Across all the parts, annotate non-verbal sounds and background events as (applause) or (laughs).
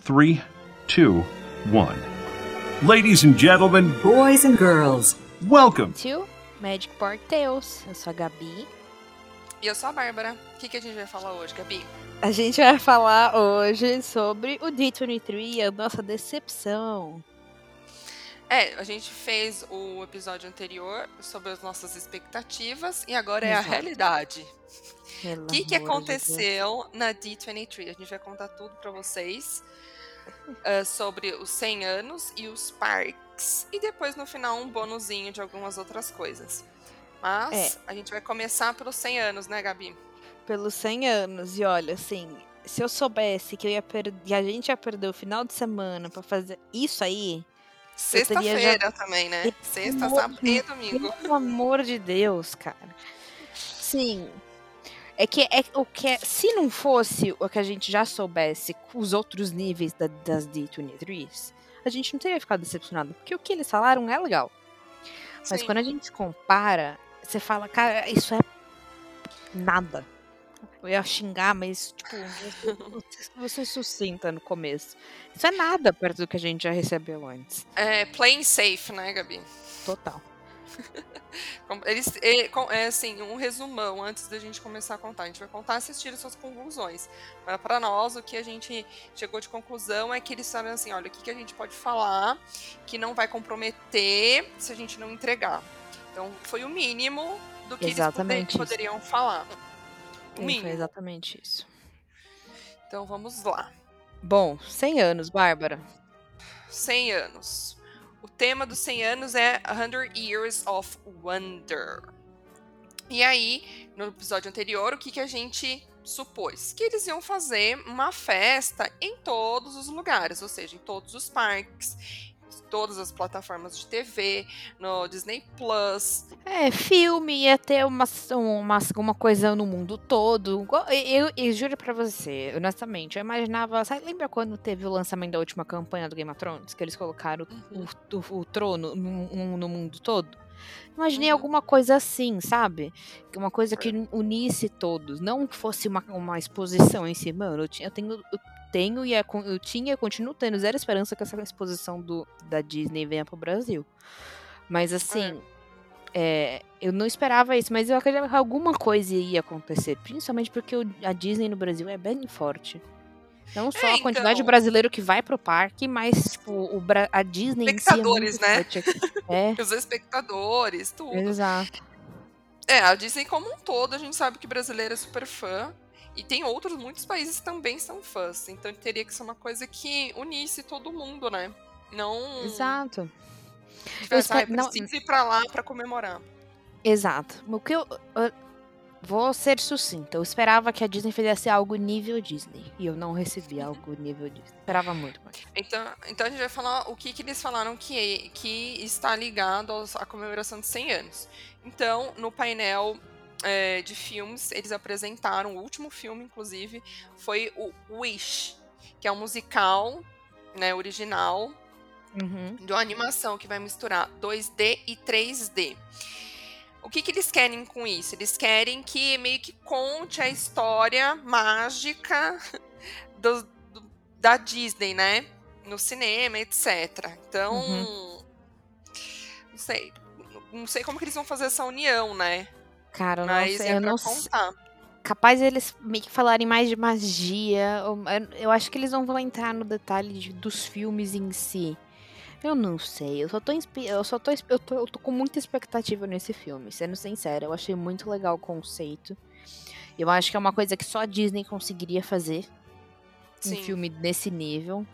Three, two, one. Ladies and gentlemen, Boys and girls, welcome. to Magic Park Tales. Eu sou a Gabi. E eu sou a Bárbara. O que, que a gente vai falar hoje, Gabi? A gente vai falar hoje sobre o D23 e a nossa decepção. É, a gente fez o episódio anterior sobre as nossas expectativas e agora é a Exato. realidade. O que, que amor de aconteceu na D23? A gente vai contar tudo pra vocês ah, sobre os 100 anos e os parques. E depois, no final, um bonuzinho de algumas outras coisas. Mas É. a gente vai começar pelos 100 anos, né, Gabi? Pelos 100 anos. E olha, assim, se eu soubesse que eu ia a gente ia perder o final de semana pra fazer isso aí, teria já- Sexta-feira também, né? Sexta, sábado e domingo. Pelo amor de Deus, cara. Sim. É que, é, o que é- se não fosse o que a gente já soubesse com os outros níveis da- das D23, a gente não teria ficado decepcionado. Porque o que eles falaram é legal. Mas Sim. quando a gente compara, você fala, cara, isso é nada. Eu ia xingar, mas, tipo, você, sucinta no começo. Isso é nada perto do que a gente já recebeu antes. É playing safe, né, Gabi? Total. (laughs) Eles, é, é assim, um resumão antes da gente começar a contar. A gente vai contar e assistir as suas conclusões. Mas para nós, o que a gente chegou de conclusão é que eles sabem assim, olha, o que, que a gente pode falar que não vai comprometer se a gente não entregar. Então, foi o mínimo do que Exatamente eles isso. poderiam falar. O É, Foi mínimo. exatamente isso. Então, vamos lá. Bom, 100 anos, Bárbara. 100 anos. O tema dos 100 anos é 100 Years of Wonder. E aí, no episódio anterior, o que, que a gente supôs? Que eles iam fazer uma festa em todos os lugares, ou seja, em todos os parques, todas as plataformas de TV, no Disney Plus. É, filme ia ter uma, uma, uma coisa no mundo todo. Eu, eu, eu juro pra você, honestamente, eu imaginava. Sabe, lembra quando teve o lançamento da última campanha do Game of Thrones? Que eles colocaram Uhum. o, o- o trono no, no- mundo todo? Imaginei Uhum. alguma coisa assim, sabe? Uma coisa que unisse todos. Não que fosse uma, uma exposição em si. Mano, eu, tinha, eu tenho. Tenho e é eu tinha e continuo tendo zero esperança que essa exposição do, da Disney venha pro Brasil. Mas assim. é, eu não esperava isso, mas eu acreditava que alguma coisa ia acontecer. Principalmente porque o- a Disney no Brasil é bem forte. Não só É, a quantidade de então. brasileiro que vai pro parque, mas tipo, o, a Disney si é Espectadores, né? forte aqui. É, (laughs) Os espectadores, tudo. exato. É, a Disney como um todo, a gente sabe que brasileiro é super fã. E tem outros, muitos países que também são fãs. Então teria que ser uma coisa que unisse todo mundo, né? Não. Exato. Tivesse, Eu "Ai, espero- não- preciso ir pra lá pra comemorar. Exato. O que eu. eu vou ser sucinta. Eu esperava que a Disney fizesse algo nível Disney. E eu não recebi algo nível Disney. Esperava muito mais. Então, então a gente vai falar o que, que eles falaram que, que está ligado aos- à comemoração de 100 anos. Então, no painel é, de filmes, eles apresentaram, o último filme, inclusive, foi o Wish, que é um musical né, original Uhum. de uma animação que vai misturar 2D e 3D. O que, que eles querem com isso? Eles querem que meio que conte a história mágica (laughs) do- do- da Disney, né? No cinema, etc. Então, Uhum. não sei. Não sei como que eles vão fazer essa união, né? Cara, eu não sei. é Eu não contar. capaz eles meio que falarem mais de magia. eu- acho que eles não vão entrar no detalhe de- dos filmes em si. Eu não sei. Eu só tô, eu só tô, eu tô, eu tô com muita expectativa nesse filme, sendo sincera. Eu achei muito legal o conceito. Eu acho que é uma coisa que só a Disney conseguiria fazer. Um Sim. filme nesse nível.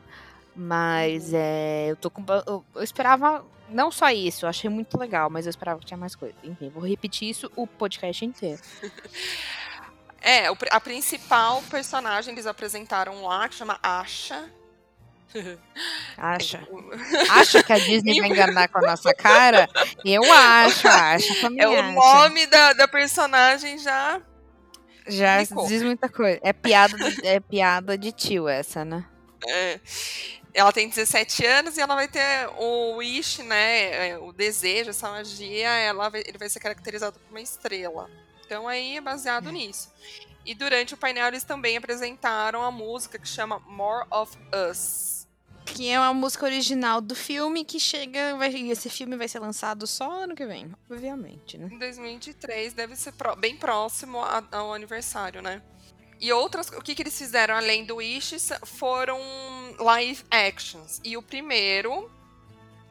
Mas Uhum. é, eu tô com. Eu, eu esperava. Não só isso, eu achei muito legal, mas eu esperava que tinha mais coisa. Enfim, vou repetir isso o podcast inteiro. (laughs) É, a principal personagem eles apresentaram lá, que chama Asha. Acha? (laughs) Acha que a Disney vai enganar com a nossa cara? Eu acho, (laughs) acho. Também É o acho. nome da, da personagem já. Já diz muita coisa. É piada, é piada de tio essa, né? é, ela tem 17 anos e ela vai ter o wish, né? é, O desejo, essa magia, ela vai- ele vai ser caracterizado por uma estrela. Então aí é baseado nisso. E durante o painel eles também apresentaram a música que chama More of Us. Que é uma música original do filme que chega. Vai, esse filme vai ser lançado só ano que vem, obviamente, né? Em 2023 deve ser pro, bem próximo a, ao aniversário, né? E outras, o que, que eles fizeram além do Wishes foram live actions. E o primeiro,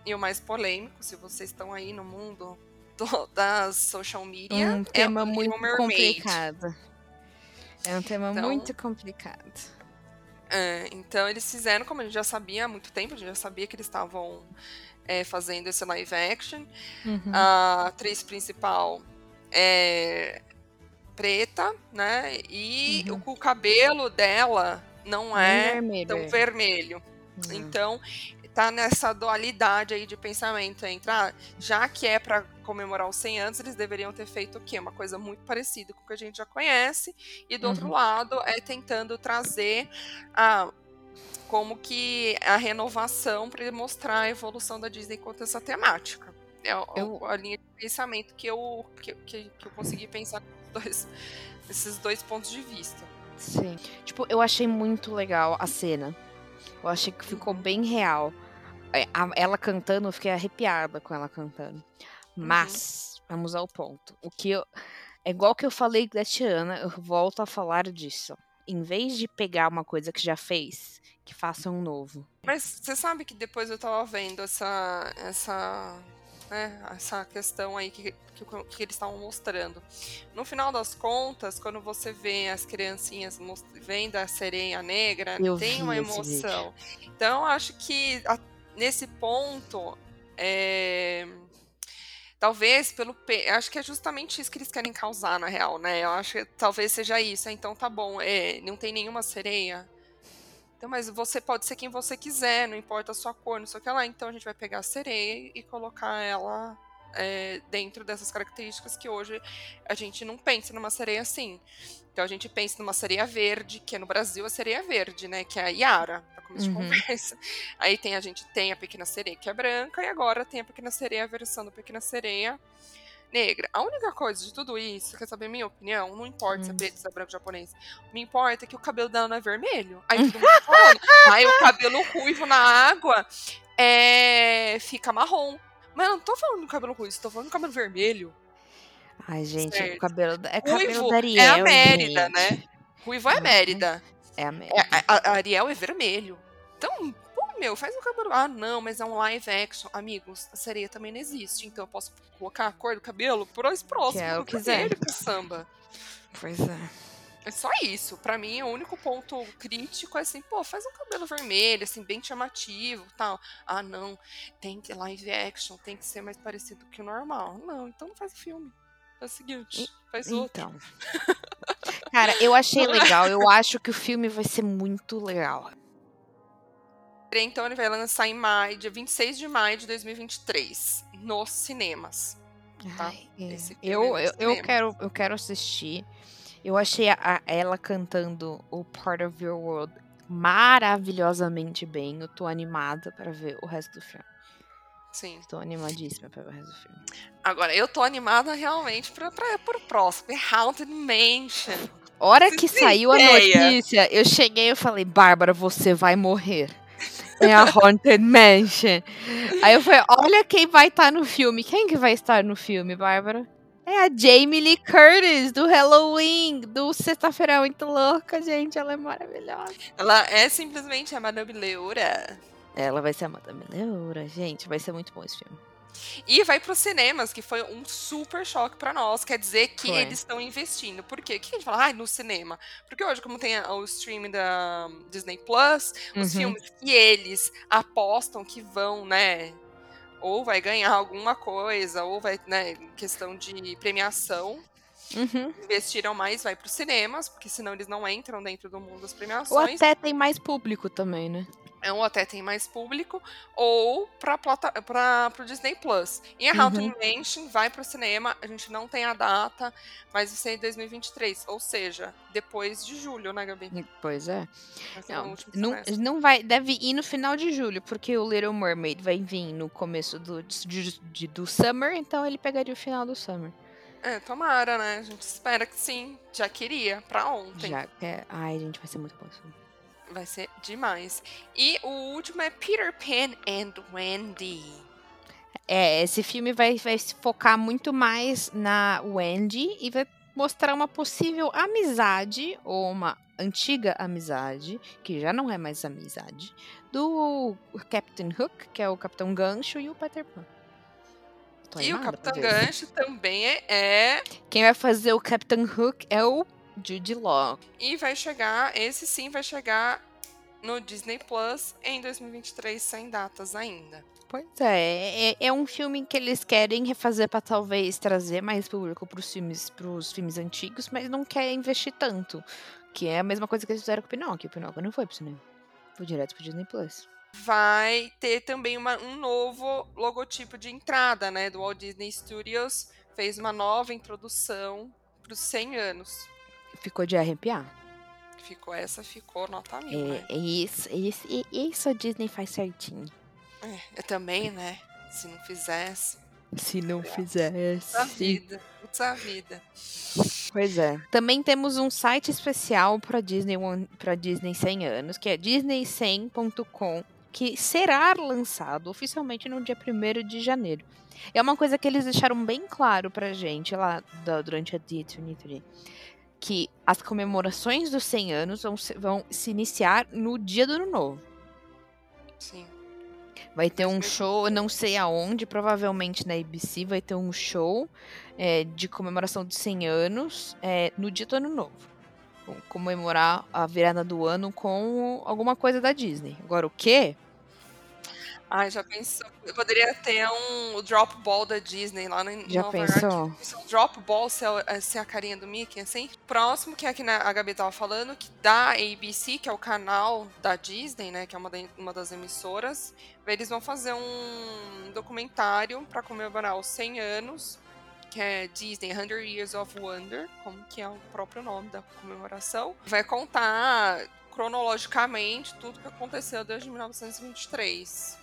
e o mais polêmico, se vocês estão aí no mundo do, das social media, um é tema muito Mermaid. complicado. É um tema Então- muito complicado. É, então eles fizeram, como a gente já sabia há muito tempo, a gente já sabia que eles estavam é, fazendo esse live action. Uhum. A atriz principal é preta, né? E Uhum. o, o cabelo dela não é vermelho, tão é. vermelho. Uhum. Então, tá nessa dualidade aí de pensamento entre, ah, já que é para comemorar os 100 anos, eles deveriam ter feito o quê? Uma coisa muito parecida com o que a gente já conhece, e do outro Uhum. lado é tentando trazer a como que a renovação para mostrar a evolução da Disney quanto a essa temática. É Eu- a linha de pensamento que eu, que, que, que eu consegui pensar dois, (laughs) nesses dois pontos de vista. Sim. Tipo, eu achei muito legal a cena. Eu achei que ficou Uhum. bem real. É, Ela cantando, eu fiquei arrepiada com ela cantando. Mas, vamos ao ponto. O que eu. É igual que eu falei da Tiana, eu volto a falar disso. Em vez de pegar uma coisa que já fez, que faça um novo. Mas você sabe que depois eu tava vendo essa essa né, essa questão aí que, que, que eles estavam mostrando. No final das contas, quando você vê as criancinhas vendo a sereia negra, Eu tem uma emoção. Então, eu acho que a- nesse ponto, é, talvez pelo pe- acho que é justamente isso que eles querem causar na real, né? Eu acho que talvez seja isso. Então, tá bom, é, não tem nenhuma sereia. Então, mas você pode ser quem você quiser, não importa a sua cor, não sei o que lá. Então a gente vai pegar a sereia e colocar ela é, dentro dessas características que hoje a gente não pensa numa sereia assim. Então a gente pensa numa sereia verde, que é no Brasil a sereia verde, né? Que é a Yara, pra começo Uhum. de conversa. (laughs) Aí tem a gente tem a pequena sereia que é branca, e agora tem a pequena sereia, a versão da pequena sereia negra. A única coisa de tudo isso, quer saber minha opinião? Não importa se é Hum. preto, se é branco, japonês. Me importa é que o cabelo dela não é vermelho. Aí (laughs) todo mundo falando. Aí o cabelo ruivo na água é... fica marrom. Mas eu não tô falando do cabelo ruivo, tô falando do cabelo vermelho. Ai, gente, Certo. o cabelo. É cabelo Ruivo da é Ariel. a Mérida, gente. né? Ruivo é a. Mérida. É a É, Mérida. a, a Ariel é vermelho. Então, meu, faz o cabelo. Ah, não, mas é um live action. Amigos, a sereia também não existe. Então eu posso colocar a cor do cabelo por mais próximo é o que quiser. vermelho que é samba. Pois é. É só isso. Pra mim, o único ponto crítico é assim, pô, faz um cabelo vermelho, assim, bem chamativo tal. Ah, não, tem que live action, tem que ser mais parecido que o normal. Não, então não faz o filme. Faz o seguinte, faz outro. Então. Cara, eu achei legal. Eu (laughs) acho que o filme vai ser muito legal. Então ele vai lançar em maio, dia 26 de maio de 2023, nos cinemas. Tá. Ai, é. Filme Eu, eu, eu, quero, eu quero assistir. Eu achei a- ela cantando o Part of Your World maravilhosamente bem. Eu tô animada pra ver o resto do filme. Sim. Tô animadíssima pra ver o resto do filme. Agora, eu tô animada realmente pra, pra, pro próximo. É Haunted Mansion. Hora que saiu a notícia, eu cheguei e falei, Bárbara, você vai morrer. É a Haunted Mansion. Aí eu falei, olha quem vai estar no filme. Quem que vai estar no filme, Bárbara? É a Jamie Lee Curtis, do Halloween, do Sexta-feira Muito Louca, gente. Ela é maravilhosa. Ela é simplesmente a Madame Leura. Ela vai ser a Madame Leura, gente. Vai ser muito bom esse filme. E vai pros cinemas, que foi um super choque pra nós. Quer dizer que Foi. eles estão investindo. Por quê? O que a gente fala? Ai, no cinema. Porque hoje, como tem o streaming da Disney Plus, os Uhum. filmes que eles apostam que vão, né? Ou vai ganhar alguma coisa, ou vai, né, questão de premiação, Uhum. investiram mais, vai pros cinemas, porque senão eles não entram dentro do mundo das Ou premiações. até tem mais público também, né? É, ou até tem mais público, ou para o Disney Plus. E a Uhum. Haunted Mansion vai para o cinema, a gente não tem a data, mas vai ser em 2023, ou seja, depois de julho, né, Gabi? Pois é. Não, não, não vai, deve ir no final de julho, porque o Little Mermaid vai vir no começo do, de- de- do Summer, então ele pegaria o final do Summer. É, tomara, né? A gente espera que sim. Já queria, pra ontem. Já quer. Ai, gente, vai ser muito bom isso. Vai ser demais. E o último é Peter Pan and Wendy. É, esse filme vai, vai se focar muito mais na Wendy e vai mostrar uma possível amizade, ou uma antiga amizade, que já não é mais amizade, do Captain Hook, que é o Capitão Gancho, e o Peter Pan. Tô e o Capitão. Gancho também é, é. Quem vai fazer o Captain Hook é o Jude Law. E vai chegar, esse sim vai chegar no Disney Plus em 2023, sem datas ainda. Pois é, é, é um filme que eles querem refazer pra talvez trazer mais público pros filmes, pros filmes antigos, mas não quer investir tanto. Que é a mesma coisa que eles fizeram com o Pinóquio. O Pinóquio não foi pro cinema. Foi direto pro Disney Plus. Vai ter também uma- um novo logotipo de entrada, né? Do Walt Disney Studios. Fez uma nova introdução para os 100 anos. Ficou de arrepiar. Ficou essa, ficou nota mil, né? É, é isso, é isso, é isso a Disney faz certinho. É, eu também, né? Se não fizesse. Se não fizesse. Puta vida. Puta vida. Pois é. Também temos um site especial para Disney para Disney 100 anos, que é disney100.com, que será lançado oficialmente no dia 1 de janeiro. É uma coisa que eles deixaram bem claro pra gente lá da- durante a D23, que as comemorações dos 100 anos vão se, vão se iniciar no dia do ano novo. Sim. Vai ter um 2023. show, não sei aonde, provavelmente na ABC, vai ter um show é, de comemoração de 100 anos é, no dia do ano novo. Vão comemorar a virada do ano com alguma coisa da Disney. Agora, o quê? Ai, já pensou? Eu poderia ter um drop ball da Disney lá em Já Nova pensou? York. O drop ball ser, a- ser a carinha do Mickey, assim. Próximo, que é aqui na, a Gabi tava falando, que da ABC, que é o canal da Disney, né? Que é uma, da- uma das emissoras. Eles vão fazer um documentário para comemorar os 100 anos, que é Disney 100 Years of Wonder, como que é o próprio nome da comemoração. Vai contar cronologicamente tudo que aconteceu desde 1923.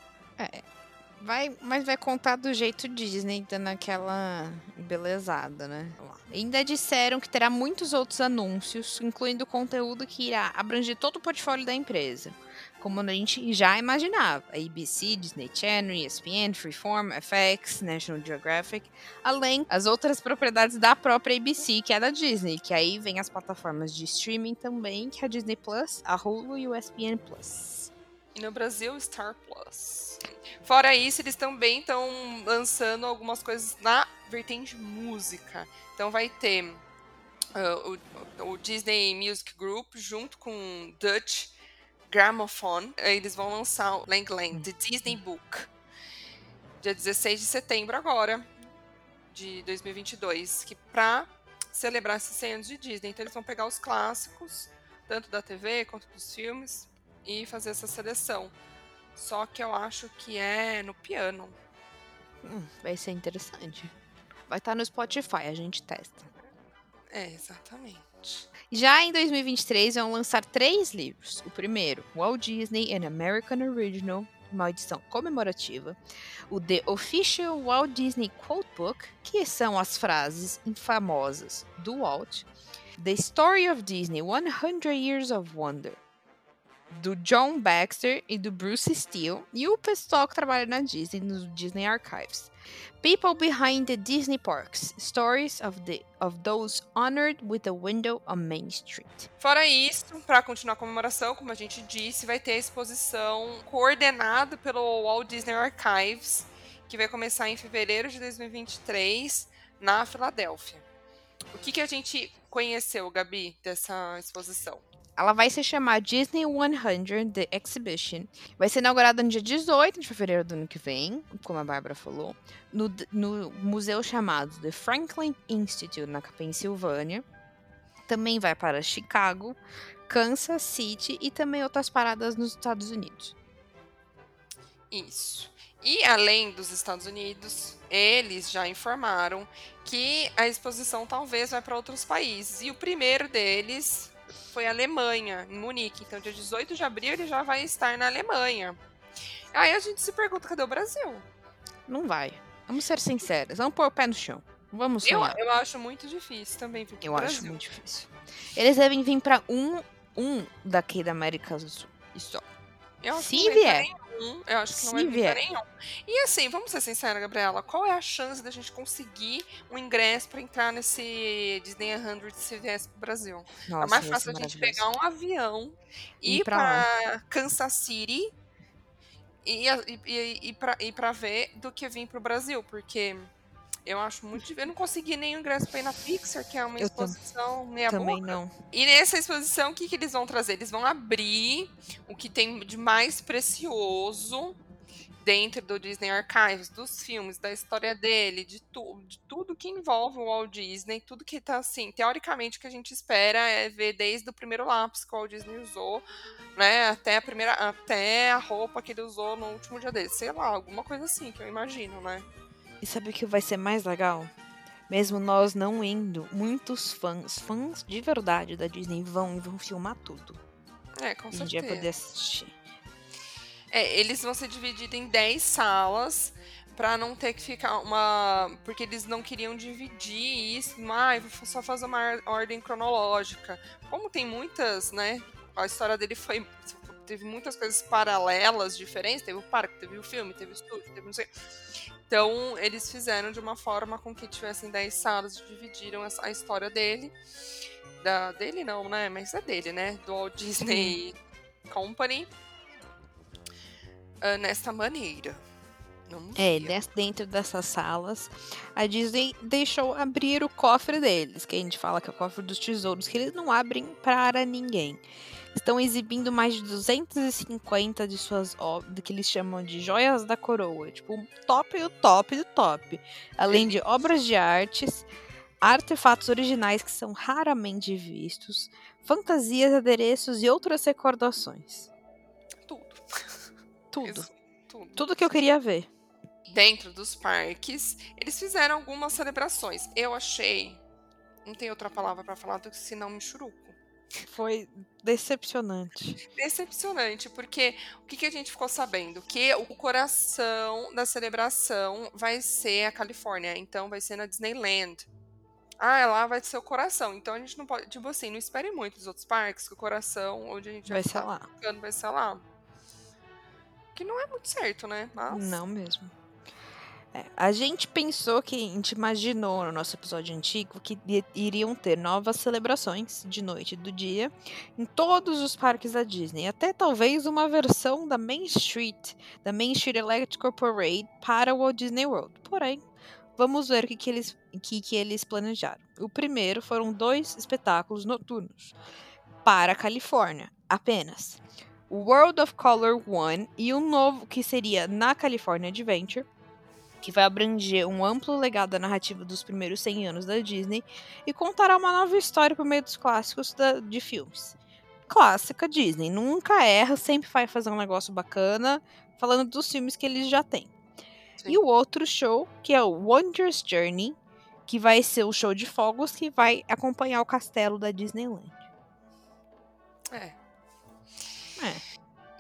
Vai, mas vai contar do jeito Disney, dando aquela belezada, né? Ainda disseram que terá muitos outros anúncios, incluindo conteúdo que irá abranger todo o portfólio da empresa. Como a gente já imaginava, ABC, Disney Channel, ESPN, Freeform, FX, National Geographic, além as outras propriedades da própria ABC, que é da Disney, que aí vem as plataformas de streaming também, que é a Disney Plus, a Hulu e o ESPN Plus. E no Brasil, Star Plus. Fora isso, eles também estão lançando algumas coisas na vertente música. Então vai ter ah, o, o Disney Music Group junto com Dutch Gramophone. Eles vão lançar o Lang Lang, The Disney Book. Dia 16 de setembro agora, de 2022. Que pra celebrar esses 100 anos de Disney. Então eles vão pegar os clássicos, tanto da TV quanto dos filmes, e fazer essa seleção. Só que eu acho que é no piano. Hum, vai ser interessante. Vai estar no Spotify, a gente testa. É, exatamente. Já em 2023 vão lançar três livros. O primeiro, Walt Disney An American Original, uma edição comemorativa. O The Official Walt Disney Quotebook, que são as frases infamosas do Walt. The Story of Disney 100 Years of Wonder, do John Baxter e do Bruce Steele. E o pessoal que trabalha na Disney, no Disney Archives. People Behind the Disney Parks, Stories of, the, of Those Honored with a Window on Main Street. Fora isso, para continuar a comemoração, como a gente disse, vai ter a exposição coordenada pelo Walt Disney Archives, que vai começar em fevereiro de 2023 na Filadélfia. O que, que a gente conheceu, Gabi, dessa exposição? Ela vai se chamar Disney 100 The Exhibition. Vai ser inaugurada no dia 18 de fevereiro do ano que vem, como a Bárbara falou, no, no museu chamado The Franklin Institute, na Pensilvânia. Também vai para Chicago, Kansas City e também outras paradas nos Estados Unidos. Isso. E além dos Estados Unidos, eles já informaram que a exposição talvez vai para outros países. E o primeiro deles foi a Alemanha, em Munique. Então, dia 18 de abril, ele já vai estar na Alemanha. Aí a gente se pergunta, cadê o Brasil? Não vai. Vamos ser sinceros, vamos pôr o pé no chão. Vamos Eu, eu acho muito difícil também Eu Brasil. acho muito difícil. Eles devem vir pra um, um daqui da América do Sul. Isso. Eu acho Se que não vai vier. Nenhum. Eu acho que não Se vir vier. nenhum. E assim, vamos ser sinceros, Gabriela, qual é a chance da gente conseguir um ingresso pra entrar nesse Disney 100 se viesse pro Brasil? Nossa, é mais fácil a gente pegar um avião, Ir pra Kansas City e, e, e, e, pra, pra ver do que vir pro Brasil, porque eu acho muito. Eu não consegui nenhum ingresso pra ir na Pixar, que é uma Eu tam- exposição meia Também boca. não. E nessa exposição, o que, que eles vão trazer? Eles vão abrir o que tem de mais precioso dentro do Disney Archives, dos filmes, da história dele, de, tu, de tudo que envolve o Walt Disney, tudo que tá assim, teoricamente o que a gente espera é ver desde o primeiro lápis que o Walt Disney usou, né, até a primeira, até a roupa que ele usou no último dia dele, sei lá, alguma coisa assim que eu imagino, né? E sabe o que vai ser mais legal? Mesmo nós não indo, muitos fãs, fãs de verdade da Disney vão e vão filmar tudo. É, com E a gente vai certeza. poder assistir. É, eles vão ser divididos em 10 salas pra não ter que ficar uma. Porque eles não queriam dividir isso. Ah, vou só fazer uma ordem cronológica. Como tem muitas, né? A história dele foi. Teve muitas coisas paralelas diferentes. Teve o parque, teve o filme, teve o estúdio, teve não sei. Então, eles fizeram de uma forma com que tivessem 10 salas e dividiram a história dele. Da, dele não, né? Mas é dele, né? Do Walt Disney Company ah, nesta maneira. É, dentro dessas salas, a Disney deixou abrir o cofre deles, que a gente fala que é o cofre dos tesouros, que eles não abrem para ninguém. Estão exibindo mais de 250 de suas obras, que eles chamam de joias da coroa, tipo, o top do top do top. Além de obras de artes, artefatos originais que são raramente vistos, fantasias, adereços e outras recordações. Tudo. (laughs) Tudo. Isso, tudo. Tudo que eu queria ver. Dentro dos parques, eles fizeram algumas celebrações. Eu achei. Não tem outra palavra pra falar do que senão Michuruco. Foi decepcionante. Decepcionante, porque o que, que a gente ficou sabendo? Que o coração da celebração vai ser a Califórnia, então vai ser na Disneyland. Ah, lá vai ser o coração. Então a gente não pode. Tipo assim, não espere muito dos outros parques, que o coração, onde a gente Vai ser ficar lá. ficando, vai ser lá. Que não é muito certo, né? Mas. Não mesmo. É, a gente pensou que, a gente imaginou no nosso episódio antigo que iriam ter novas celebrações de noite e do dia em todos os parques da Disney. Até talvez uma versão da Main Street, da Main Street Electrical Parade para o Walt Disney World. Porém, vamos ver o que, que, eles, que, que eles planejaram. O primeiro foram dois espetáculos noturnos para a Califórnia, apenas. World of Color One e um novo que seria na California Adventure, que vai abranger um amplo legado da narrativa dos primeiros 100 anos da Disney e contará uma nova história por meio dos clássicos da- de filmes. Clássica Disney, nunca erra, sempre vai fazer um negócio bacana, falando dos filmes que eles já têm. Sim. E o outro show, que é o Wondrous Journey, que vai ser o show de fogos que vai acompanhar o castelo da Disneyland. É. É.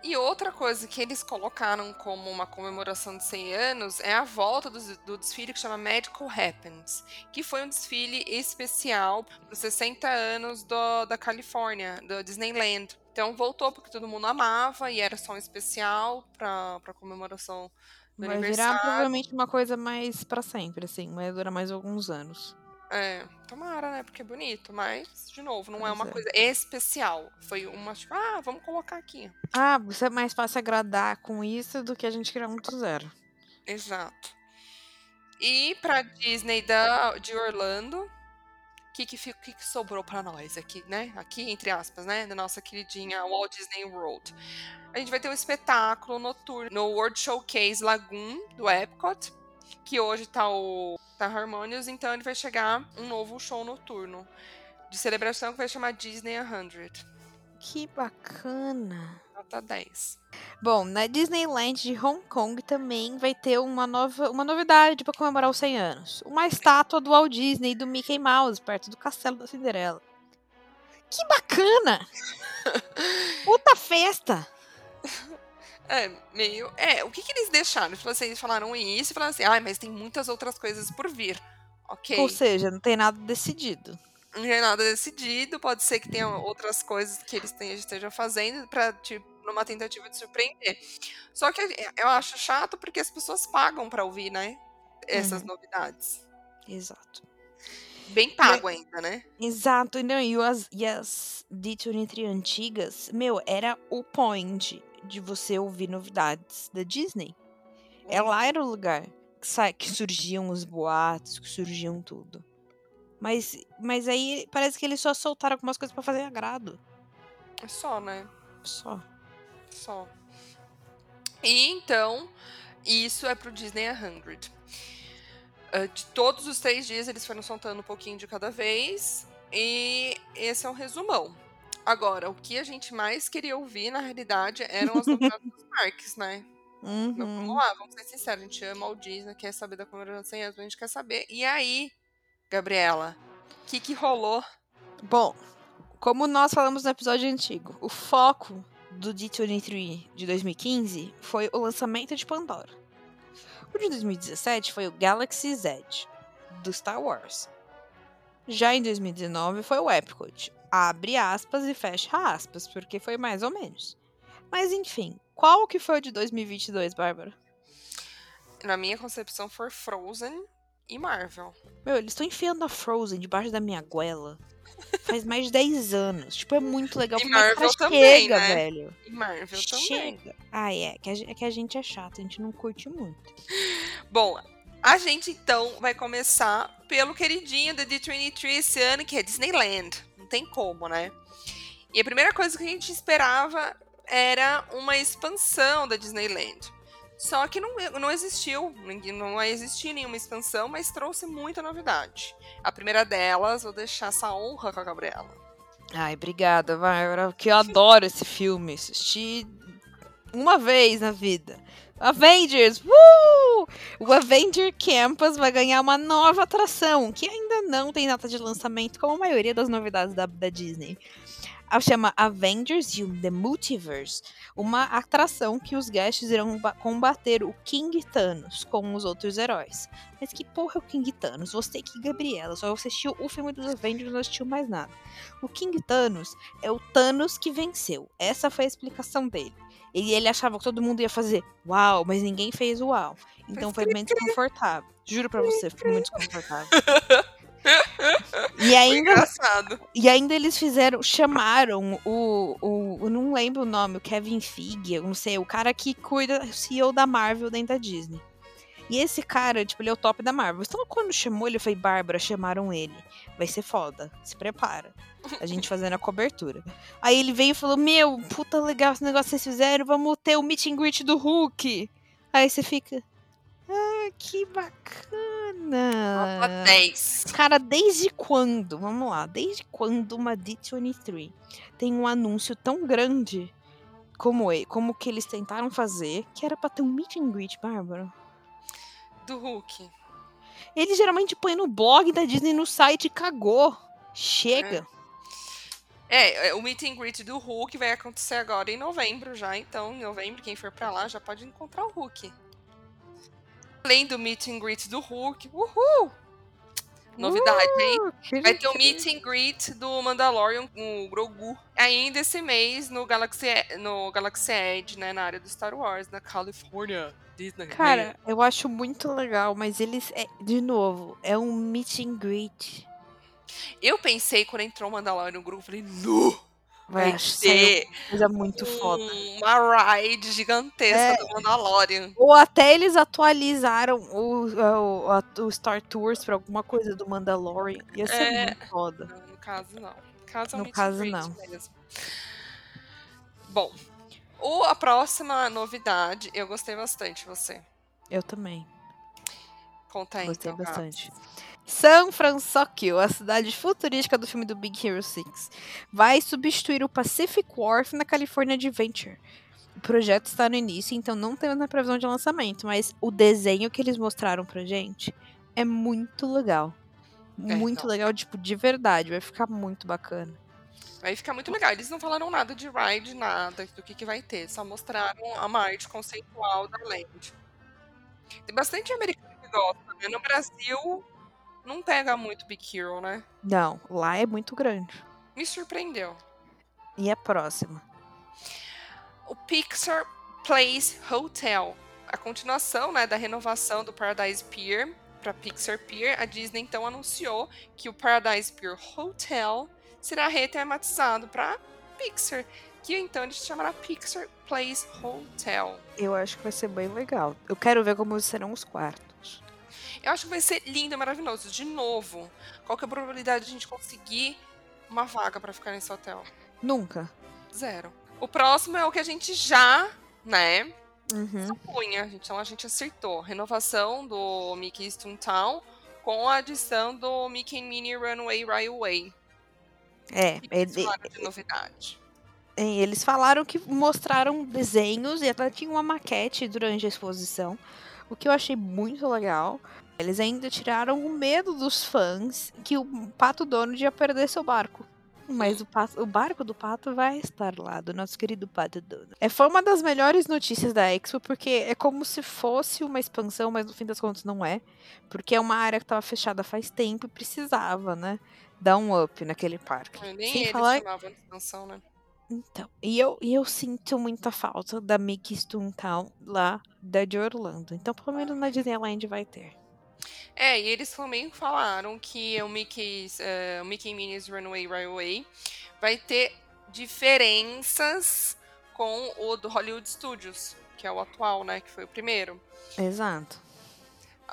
E outra coisa que eles colocaram como uma comemoração de 100 anos é a volta do, do desfile que chama Magical Happens, que foi um desfile especial para os 60 anos do- da Califórnia, do Disneyland. Então voltou porque todo mundo amava e era só um especial para a comemoração do Vai virar aniversário. provavelmente uma coisa mais pra sempre, assim, vai durar mais alguns anos. É, tomara, né? Porque é bonito, mas, de novo, não é uma é. coisa especial. Foi uma, tipo, ah, vamos colocar aqui. Ah, isso é mais fácil agradar com isso do que a gente criar um do zero. Exato. E pra Disney da, de Orlando, o que, que, que, que sobrou pra nós aqui, né? Aqui, entre aspas, né? Da nossa queridinha Walt Disney World. A gente vai ter um espetáculo noturno no World Showcase Lagoon do Epcot, que hoje tá o tá Harmonious, então ele vai chegar um novo show noturno de celebração que vai chamar Disney 100. Que bacana. Nota 10. Bom, na Disneyland de Hong Kong também vai ter uma nova uma novidade para comemorar os 100 anos. Uma estátua do Walt Disney e do Mickey Mouse perto do castelo da Cinderela. Que bacana! (laughs) Puta festa! (laughs) É, meio. É, o que, que eles deixaram? Tipo assim, Eles falaram isso e falaram assim, ah, mas tem muitas outras coisas por vir. Ok. Ou seja, não tem nada decidido. Não tem nada decidido, pode ser que tenha outras coisas que eles estejam fazendo pra, tipo, numa tentativa de surpreender. Só que eu acho chato porque as pessoas pagam pra ouvir, né? Essas Uhum. novidades. Exato. Bem pago ainda, né? Exato, e não, e as, e as D23 antigas, meu, era o point de você ouvir novidades da Disney. É lá era o lugar que, sa- que surgiam os boatos, que surgiam tudo. Mas, mas aí parece que eles só soltaram algumas coisas pra fazer agrado. É só, né? Só. Só. E então, isso é pro Disney 100. Ah, de todos os três dias, eles foram soltando um pouquinho de cada vez. E esse é um resumão. Agora, o que a gente mais queria ouvir, na realidade, eram as novidades (laughs) dos parques, né? Mas vamos Uhum. lá, vamos ser sinceros. A gente ama o Disney, quer saber da comemoração de 100 anos, mas a gente quer saber. E aí, Gabriela, o que, que rolou? Bom, como nós falamos no episódio antigo, o foco do D23 de 2015 foi o lançamento de Pandora. O de 2017 foi o Galaxy Z, do Star Wars. Já em 2019 foi o Epcot. Abre aspas e fecha aspas, porque foi mais ou menos. Mas enfim, qual que foi o de 2022, Bárbara? Na minha concepção, foi Frozen e Marvel. Meu, eles estão enfiando a Frozen debaixo da minha goela. Faz mais de 10 anos. Tipo, é muito legal. E Marvel "Mas também, chega, né? velho. E Marvel também. Chega. Ah, é. Que a, é que a gente é chato, a gente não curte muito. Bom, a gente então vai começar pelo queridinho da D23 esse ano, que é Disneyland. Tem como, né? E a primeira coisa que a gente esperava era uma expansão da Disneyland. Só que não, não existiu, não existia nenhuma expansão, mas trouxe muita novidade. A primeira delas, vou deixar essa honra com a Gabriela. Ai, obrigada, Bárbara. Que eu adoro esse filme. Assisti uma vez na vida. Avengers! Uh! O Avenger Campus vai ganhar uma nova atração, que ainda não tem data de lançamento, como a maioria das novidades da, da Disney. Ela chama Avengers e The Multiverse, uma atração que os guests irão ba- combater o King Thanos com os outros heróis. Mas que porra é o King Thanos? Você que Gabriela, só assistiu o filme dos Avengers, não assistiu mais nada. O King Thanos é o Thanos que venceu. Essa foi a explicação dele. E ele achava que todo mundo ia fazer uau, mas ninguém fez uau. Então foi bem desconfortável. Juro pra você, foi muito desconfortável. (laughs) E ainda, engraçado. e ainda eles fizeram, chamaram o, o, eu não lembro o nome, o Kevin Feige, eu não sei, o cara que cuida, o CEO da Marvel dentro da Disney. E esse cara, tipo, ele é o top da Marvel. Então, quando chamou ele, falei, Bárbara, chamaram ele. Vai ser foda. Se prepara. A gente fazendo a cobertura. Aí ele veio e falou, meu, puta legal esse negócio que vocês fizeram, vamos ter o meet and greet do Hulk. Aí você fica, ah, que bacana. Nota 10. Cara, desde quando? Vamos lá, desde quando uma D23 tem um anúncio tão grande como, como que eles tentaram fazer, que era pra ter um meet and greet, Bárbara? Do Hulk. Eles geralmente põem no blog da Disney no site e cagou. Chega. É, é, o meet and greet do Hulk vai acontecer agora em novembro já, então em novembro quem for pra lá já pode encontrar o Hulk. Além do meet and greet do Hulk, uhul! Novidade, hein? Uh, Vai ter o meet and greet do Mandalorian, o Grogu, ainda esse mês no Galaxy, no Galaxy Edge, né, na área do Star Wars, na Califórnia, Disney. Cara, eu acho muito legal, mas eles, é, de novo, é um meet and greet. eu pensei quando entrou o Mandalorian no grupo, falei, nu! Vai ser coisa muito foda. uma ride gigantesca É. do Mandalorian. Ou até eles atualizaram o, o, a- o Star Tours pra alguma coisa do Mandalorian. Ia ser É. muito foda. Não, no caso, não. No caso, é um No caso, não. mesmo. Bom, o, a próxima novidade, eu gostei bastante, você. Eu também. Conta aí, Gostei então, bastante. São Francisco, a cidade futurística do filme do Big Hero 6, vai substituir o Pacific Wharf na California Adventure. O projeto está no início, então não temos na previsão de lançamento, mas o desenho que eles mostraram pra gente é muito legal. É, muito não. legal, tipo, de verdade, vai ficar muito bacana. Vai ficar muito legal. Eles não falaram nada de ride, nada do que, que vai ter. Só mostraram a arte conceitual da land. Tem bastante americano que gosta, né? No Brasil, não pega muito Big Hero, né? Não, lá é muito grande. Me surpreendeu. E a próxima? O Pixar Place Hotel. A continuação né, da renovação do Paradise Pier para Pixar Pier, a Disney então anunciou que o Paradise Pier Hotel será retematizado para Pixar, que então ele se chamará Pixar Place Hotel. Eu acho que vai ser bem legal. Eu quero ver como serão os quartos. Eu acho que vai ser lindo e maravilhoso. De novo, qual que é a probabilidade de a gente conseguir uma vaga para ficar nesse hotel? Nunca. Zero. O próximo é o que a gente já, né, Uhum. supunha. Então a gente acertou. Renovação do Mickey Town com a adição do Mickey Mini Runway Railway. É, ele- falaram de novidade? Eles falaram que mostraram desenhos e até tinha uma maquete durante a exposição, o que eu achei muito legal. Eles ainda tiraram o medo dos fãs que o Pato Donald ia perder seu barco. Mas o, pato- o barco do Pato vai estar lá, do nosso querido Pato Donald. É, foi uma das melhores notícias da Expo, porque é como se fosse uma expansão, mas no fim das contas não é. Porque é uma área que estava fechada faz tempo e precisava, né? Dar um up naquele parque. Nem Sem eles falar chamavam expansão, né? então, e eu, e eu sinto muita falta da Mickey Town lá da de Orlando. Então, pelo menos na Disneyland vai ter. É, e eles também falaram que o Mickey's, eh, o Mickey Minnie's Runway Railway vai ter diferenças com o do Hollywood Studios, que é o atual, né? Que foi o primeiro. Exato.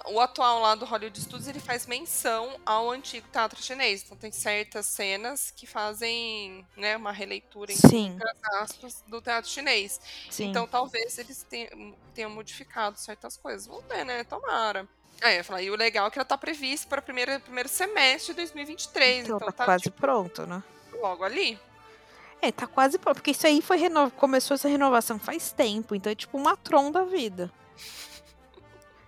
O atual lá do Hollywood Studios, ele faz menção ao antigo teatro chinês. Então tem certas cenas que fazem, né, uma releitura, Sim, muitas aspas, do teatro chinês. sim. Então talvez eles tenham, tenham modificado certas coisas. Vamos ver, né? Tomara. Aí eu falar, e o legal é que ela tá prevista para o primeiro, primeiro semestre de 2023. então, Então, tá, tá, quase tipo, pronto, né? logo ali. É, tá quase pronto. Porque isso aí foi reno... começou essa renovação faz tempo. Então é tipo uma Tron da vida.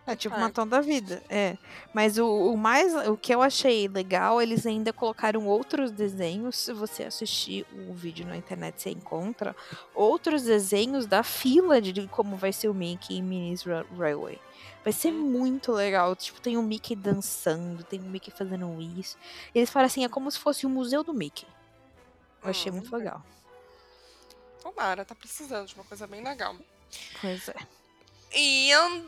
É tipo uma. Tron da vida. É. Mas o, o mais. O que eu achei legal, eles ainda colocaram outros desenhos. Se você assistir o vídeo na internet, você encontra outros desenhos da fila de como vai ser o Mickey em Minis Ra- Railway. Vai ser Hum. muito legal. Tipo, tem o Mickey dançando, tem o Mickey fazendo isso. Eles falam assim, é como se fosse o museu do Mickey. Eu achei Hum, muito legal. Tomara, tá precisando de uma coisa bem legal. Pois é. And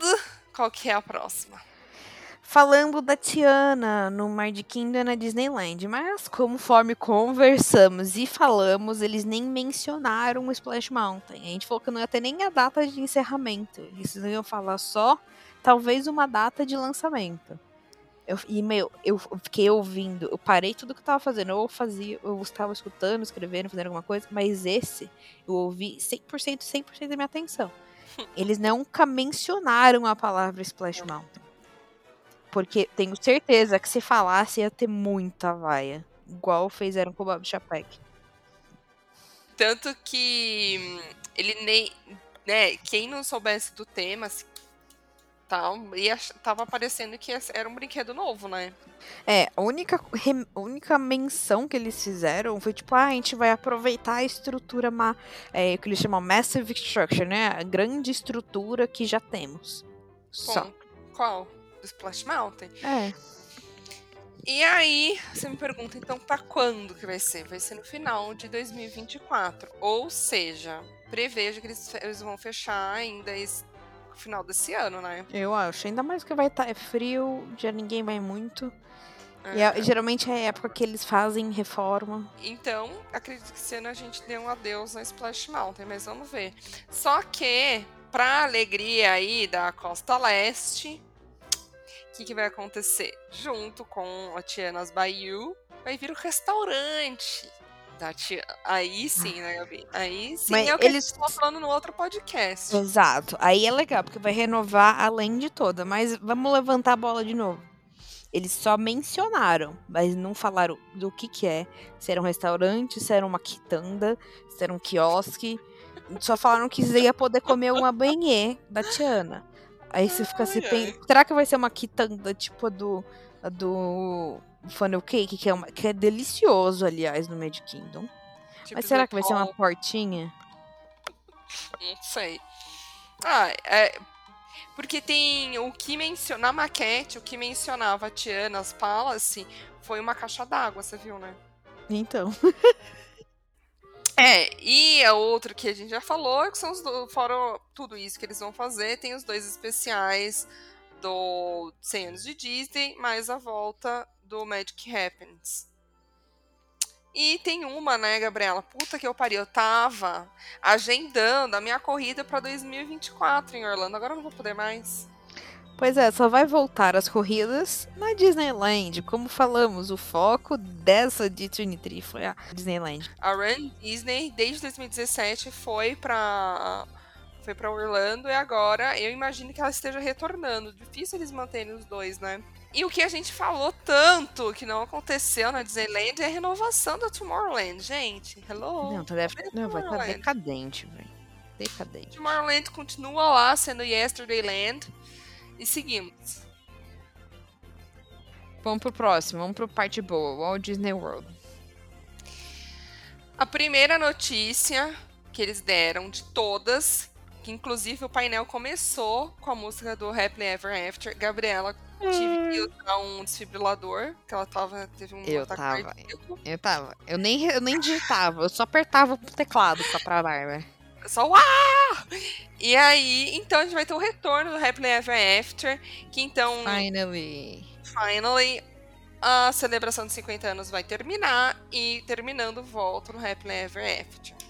qual que é a próxima? Falando da Tiana no Magic Kingdom e na Disneyland, mas conforme conversamos e falamos, eles nem mencionaram o Splash Mountain. A gente falou que não ia ter nem a data de encerramento. Eles iam falar só, talvez, uma data de lançamento. Eu, e, meu, eu fiquei ouvindo, eu parei tudo que eu tava fazendo. Eu fazia, eu estava escutando, escrevendo, fazendo alguma coisa, mas esse eu ouvi 100%, 100% da minha atenção. (laughs) Eles nunca mencionaram a palavra Splash Mountain. Porque tenho certeza que se falasse ia ter muita vaia. Igual fizeram com o Bob Chapek. Tanto que hum, ele nem. Né, quem não soubesse do tema, assim, tal, ach- tava parecendo que era um brinquedo novo, né? É, a única, a única menção que eles fizeram foi tipo, ah, a gente vai aproveitar a estrutura, ma é, que eles chamam Massive Structure, né? A grande estrutura que já temos. Só. Com- Qual? Do Splash Mountain. É. E aí, você me pergunta, então, pra quando que vai ser? Vai ser no final de 2024. Ou seja, prevejo que eles, eles vão fechar ainda esse final desse ano, né? Eu acho. Ainda mais que vai estar é frio, já ninguém vai muito. E É. é- geralmente é a época que eles fazem reforma. Então, acredito que esse ano a gente dê um adeus na Splash Mountain, mas vamos ver. Só que, pra alegria aí da Costa Leste, o que, que vai acontecer? Junto com a Tiana's Bayou, vai vir o restaurante da Tiana. Aí sim, né, Gabi? Aí sim Mas é o que eles- a gente tava falando no outro podcast. Exato. Aí é legal, porque vai renovar além de toda. Mas vamos levantar a bola de novo. Eles só mencionaram, mas não falaram do que que é. Se era um restaurante, se era uma quitanda, se era um quiosque. Só falaram que você ia poder comer uma banhê da Tiana. Aí você fica se Ai, pen... Será que vai ser uma quitanda tipo do, do funnel cake, que é, uma... que é delicioso, aliás, no Magic Kingdom. Tipo Mas será que vai ser uma portinha? Não sei. Ah, é, Porque tem o que menciona. Na maquete, o que mencionava a Tiana's Palace foi uma caixa d'água, você viu, né? Então. (laughs) É, e a outra que a gente já falou, que são os do, fora tudo isso que eles vão fazer, tem os dois especiais do 100 anos de Disney, mais a volta do Magic Happens. E tem uma, né, Gabriela? Puta que eu pariu, eu tava agendando a minha corrida para 2024 em Orlando, agora eu não vou poder mais. Pois é, só vai voltar as corridas na Disneyland. Como falamos, o foco dessa de Trinity foi a Disneyland. A Run Disney, desde 2017, foi pra, foi pra Orlando e agora eu imagino que ela esteja retornando. Difícil eles manterem os dois, né? E o que a gente falou tanto que não aconteceu na Disneyland é a renovação da Tomorrowland, gente. Hello? Não, tá deve... não vai estar tá decadente, velho. Decadente. Tomorrowland continua lá sendo Yesterdayland. E seguimos. Vamos pro próximo, vamos pro parte boa, Walt Disney World. A primeira notícia que eles deram de todas, que inclusive o painel começou com a música do Happily Ever After. Gabriela tive que usar um desfibrilador, que ela tava, teve um eu tava, cardíaco. Eu tava. Eu nem, eu nem digitava, eu só apertava o teclado pra barba. Só uau! E aí, então a gente vai ter o retorno do Happily Ever After, que então... Finally. Finally, a celebração de 50 anos vai terminar e terminando volta no Happily Ever After.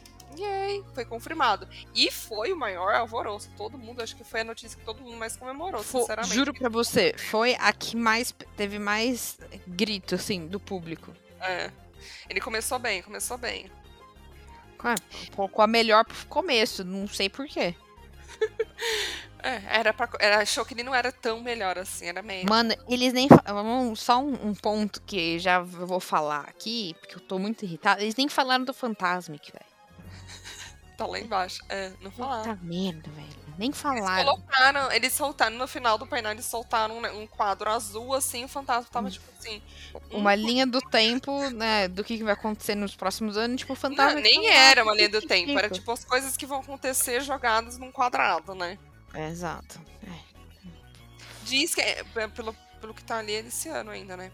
Foi confirmado. E foi o maior alvoroço. Todo mundo, acho que foi a notícia que todo mundo mais comemorou, foi, sinceramente. Juro pra você, foi a que mais teve mais grito, assim, do público. É. Ele começou bem, começou bem. Com a melhor começo, não sei porquê. (laughs) é, era pra, era, achou que ele não era tão melhor assim, era meio. Mano, eles nem. Só um, um, ponto que já vou falar aqui, porque eu tô muito irritada. Eles nem falaram do Fantasmic, velho. Tá lá embaixo. É, não falaram. Puta merda, velho. Nem falaram. Eles colocaram, eles soltaram no final do painel, eles soltaram um, um quadro azul, assim, o fantasma tava, hum. tipo assim. Uma um... linha do tempo, né? Do que vai acontecer nos próximos anos, tipo, o fantasma. Não, nem era uma linha do tempo, era tipo as coisas que vão acontecer jogadas num quadrado, né? É, exato. É. Diz que é, pelo, pelo que tá ali é desse ano ainda, né?